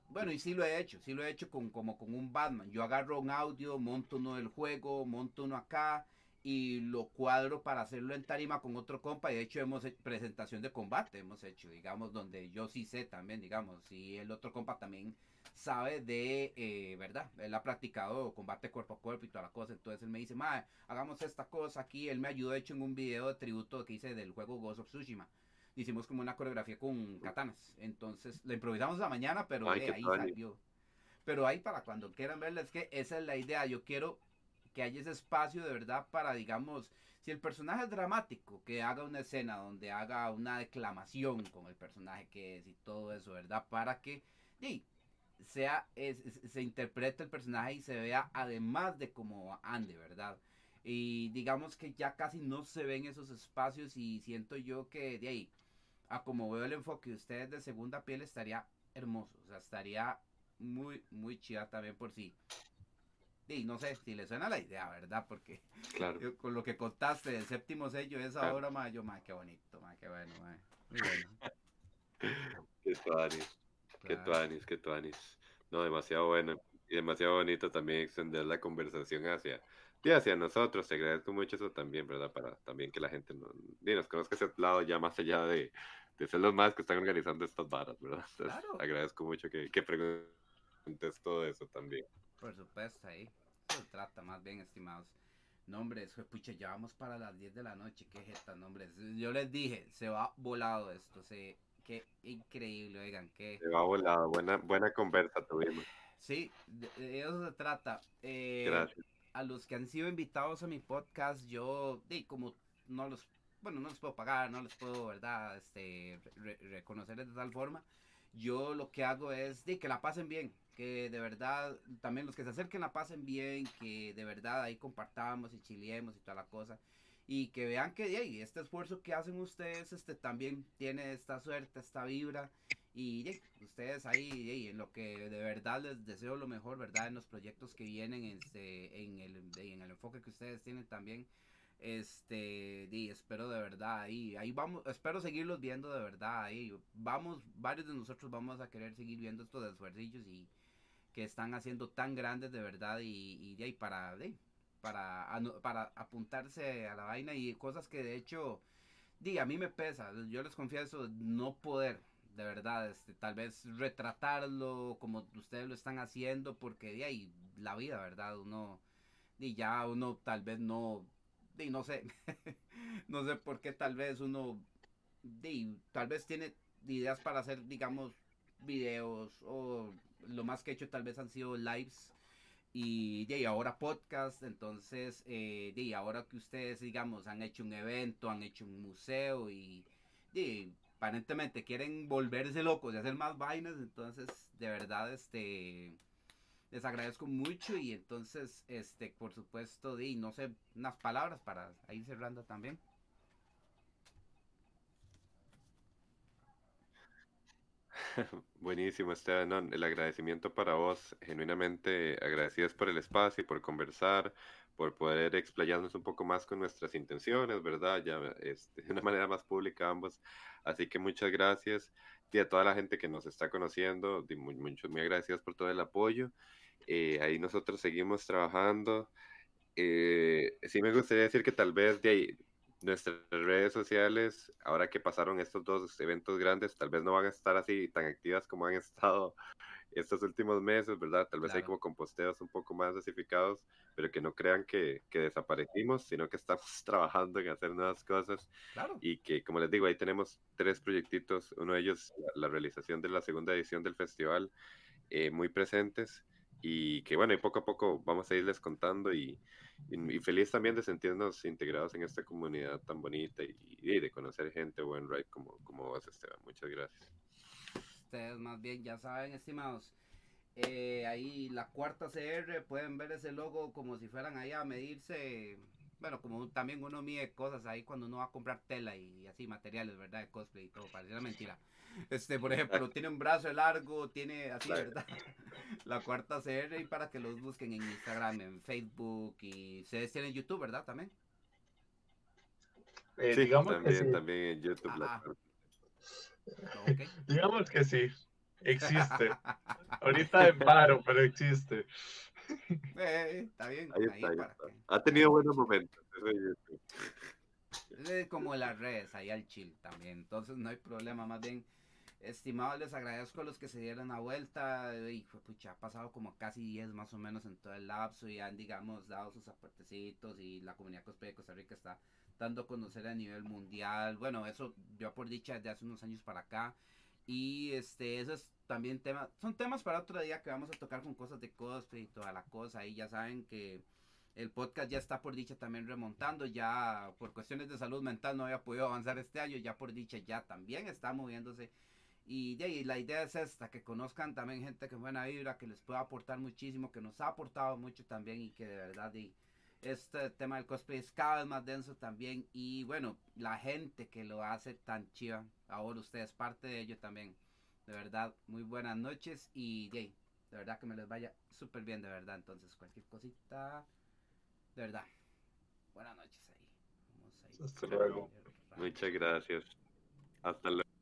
bueno, y sí lo he hecho, sí lo he hecho con como con un Batman. Yo agarro un audio, monto uno del juego, monto uno acá y lo cuadro para hacerlo en tarima con otro compa y de hecho hemos hecho presentación de combate, hemos hecho, digamos, donde yo sí sé también, digamos, y el otro compa también sabe de, eh, ¿verdad? Él ha practicado combate cuerpo a cuerpo y toda la cosa, entonces él me dice, ma, hagamos esta cosa aquí, él me ayudó, de hecho, en un video de tributo que hice del juego Ghost of Tsushima. Hicimos como una coreografía con katanas, entonces la improvisamos la mañana, pero ahí salió. Pero ahí para cuando quieran verla, es que esa es la idea, yo quiero que haya ese espacio de verdad para, digamos, si el personaje es dramático, que haga una escena donde haga una declamación con el personaje que es y todo eso, ¿verdad? Para que sea, se interprete el personaje y se vea además de cómo ande, ¿verdad? Y digamos que ya casi no se ven esos espacios y siento yo que de ahí, a como veo el enfoque de ustedes de segunda piel, estaría hermoso, o sea, estaría muy, muy chida también por sí y no sé si le suena la idea, ¿verdad? Porque claro. con lo que contaste del séptimo sello, esa obra, ma, yo, ma, qué bonito, ma, qué bueno, ma. Muy bueno. qué tuanis, qué tuanis, qué tuanis. No, demasiado bueno. Y demasiado bonito también extender la conversación hacia, y hacia nosotros. Te agradezco mucho eso también, ¿verdad? Para también que la gente no, nos conozca ese lado ya más allá de, de ser los más que están organizando estas varas, ¿verdad? claro. agradezco mucho que, que preguntes todo eso también. Por supuesto, ahí se trata más bien, estimados. Nombres, pucha, ya vamos para las 10 de la noche, qué jeta, nombres. Yo les dije, se va volado esto, se Qué increíble, oigan, qué... Se va volado, buena, buena conversa tuvimos. Sí, de, eso se trata. Eh, Gracias. A los que han sido invitados a mi podcast, yo, di, como no los, bueno, no les puedo pagar, no les puedo, ¿verdad? Este, re, reconocerles de tal forma. Yo lo que hago es de que la pasen bien, que de verdad, también los que se acerquen la pasen bien, que de verdad ahí compartamos y chiliemos y toda la cosa y que vean que este esfuerzo que hacen ustedes este también tiene esta suerte, esta vibra y ustedes ahí en lo que de verdad les deseo lo mejor, ¿verdad? En los proyectos que vienen, este, en, el, en el enfoque que ustedes tienen también. Este, y espero de verdad ahí, ahí vamos, espero seguirlos viendo de verdad ahí. Vamos, varios de nosotros vamos a querer seguir viendo estos esfuerzos y que están haciendo tan grandes de verdad y, y, y para, para, para apuntarse a la vaina y cosas que de hecho, di, a mí me pesa, yo les confieso no poder, de verdad, este, tal vez retratarlo como ustedes lo están haciendo, porque de ahí la vida, ¿verdad? Uno, y ya uno tal vez no, di, no sé, no sé por qué tal vez uno, di, tal vez tiene ideas para hacer, digamos, videos o lo más que he hecho tal vez han sido lives y de ahora podcast, entonces eh, ahora que ustedes digamos han hecho un evento, han hecho un museo y de, aparentemente quieren volverse locos y hacer más vainas, entonces de verdad este les agradezco mucho y entonces este por supuesto de no sé unas palabras para ir cerrando también. Buenísimo, Esteban. el agradecimiento para vos, genuinamente agradecidos por el espacio y por conversar, por poder explayarnos un poco más con nuestras intenciones, ¿verdad? Ya este, de una manera más pública ambos. Así que muchas gracias. Y a toda la gente que nos está conociendo, muy, muchos muy agradecidos por todo el apoyo. Eh, ahí nosotros seguimos trabajando. Eh, sí me gustaría decir que tal vez de ahí, nuestras redes sociales, ahora que pasaron estos dos eventos grandes, tal vez no van a estar así tan activas como han estado estos últimos meses, ¿verdad? Tal vez hay como composteos un poco más dosificados, pero que no crean que, que, desaparecimos, sino que estamos trabajando en hacer nuevas cosas. Y que, como les digo, ahí tenemos tres proyectitos, uno de ellos, la, realización de la segunda edición del festival, eh, muy presentes y que bueno, y poco a poco vamos a irles contando y, y, feliz también de sentirnos integrados en esta comunidad tan bonita y, de conocer gente buen right como, como vos, Esteban. Muchas gracias. Ustedes más bien ya saben, estimados. Eh, ahí la cuarta CR, pueden ver ese logo como si fueran ahí a medirse bueno, como también uno mide cosas ahí cuando uno va a comprar tela y así materiales, ¿verdad? De cosplay y todo, parece mentira. Este, por ejemplo, tiene un brazo largo, tiene así, ¿verdad? La cuarta CR y para que los busquen en Instagram, en Facebook y ustedes tienen YouTube, ¿verdad? También. Eh, sí, digamos también, que también en YouTube. Ah. Digamos que sí, existe. Ahorita en paro, pero existe. Eh, está bien. Ha tenido buenos momentos. Es como las redes, ahí al chill también. Entonces no hay problema. Más bien, estimados, les agradezco a los que se dieron la vuelta. Y pucha, ha pasado como casi 10 más o menos en todo el lapso. Y han, digamos, dado sus aportecitos. Y la comunidad cosplay de Costa Rica está dando a conocer a nivel mundial. Bueno, eso yo por dicha de hace unos años para acá. Y este, eso es también tema, son temas para otro día que vamos a tocar con cosas de cosplay y toda la cosa. Y ya saben que el podcast ya está por dicha también remontando. Ya por cuestiones de salud mental no había podido avanzar este año. Ya por dicha ya también está moviéndose. Y, la idea es esta, que conozcan también gente que buena vibra, que les pueda aportar muchísimo, que nos ha aportado mucho también y que de verdad este tema del cosplay es cada vez más denso también. Y bueno, la gente que lo hace tan chiva, ahora ustedes parte de ello también. De verdad, muy buenas noches y de verdad que me les vaya súper bien, de verdad. Entonces, cualquier cosita, de verdad. Buenas noches ahí. Hasta luego. Muchas gracias. Hasta luego.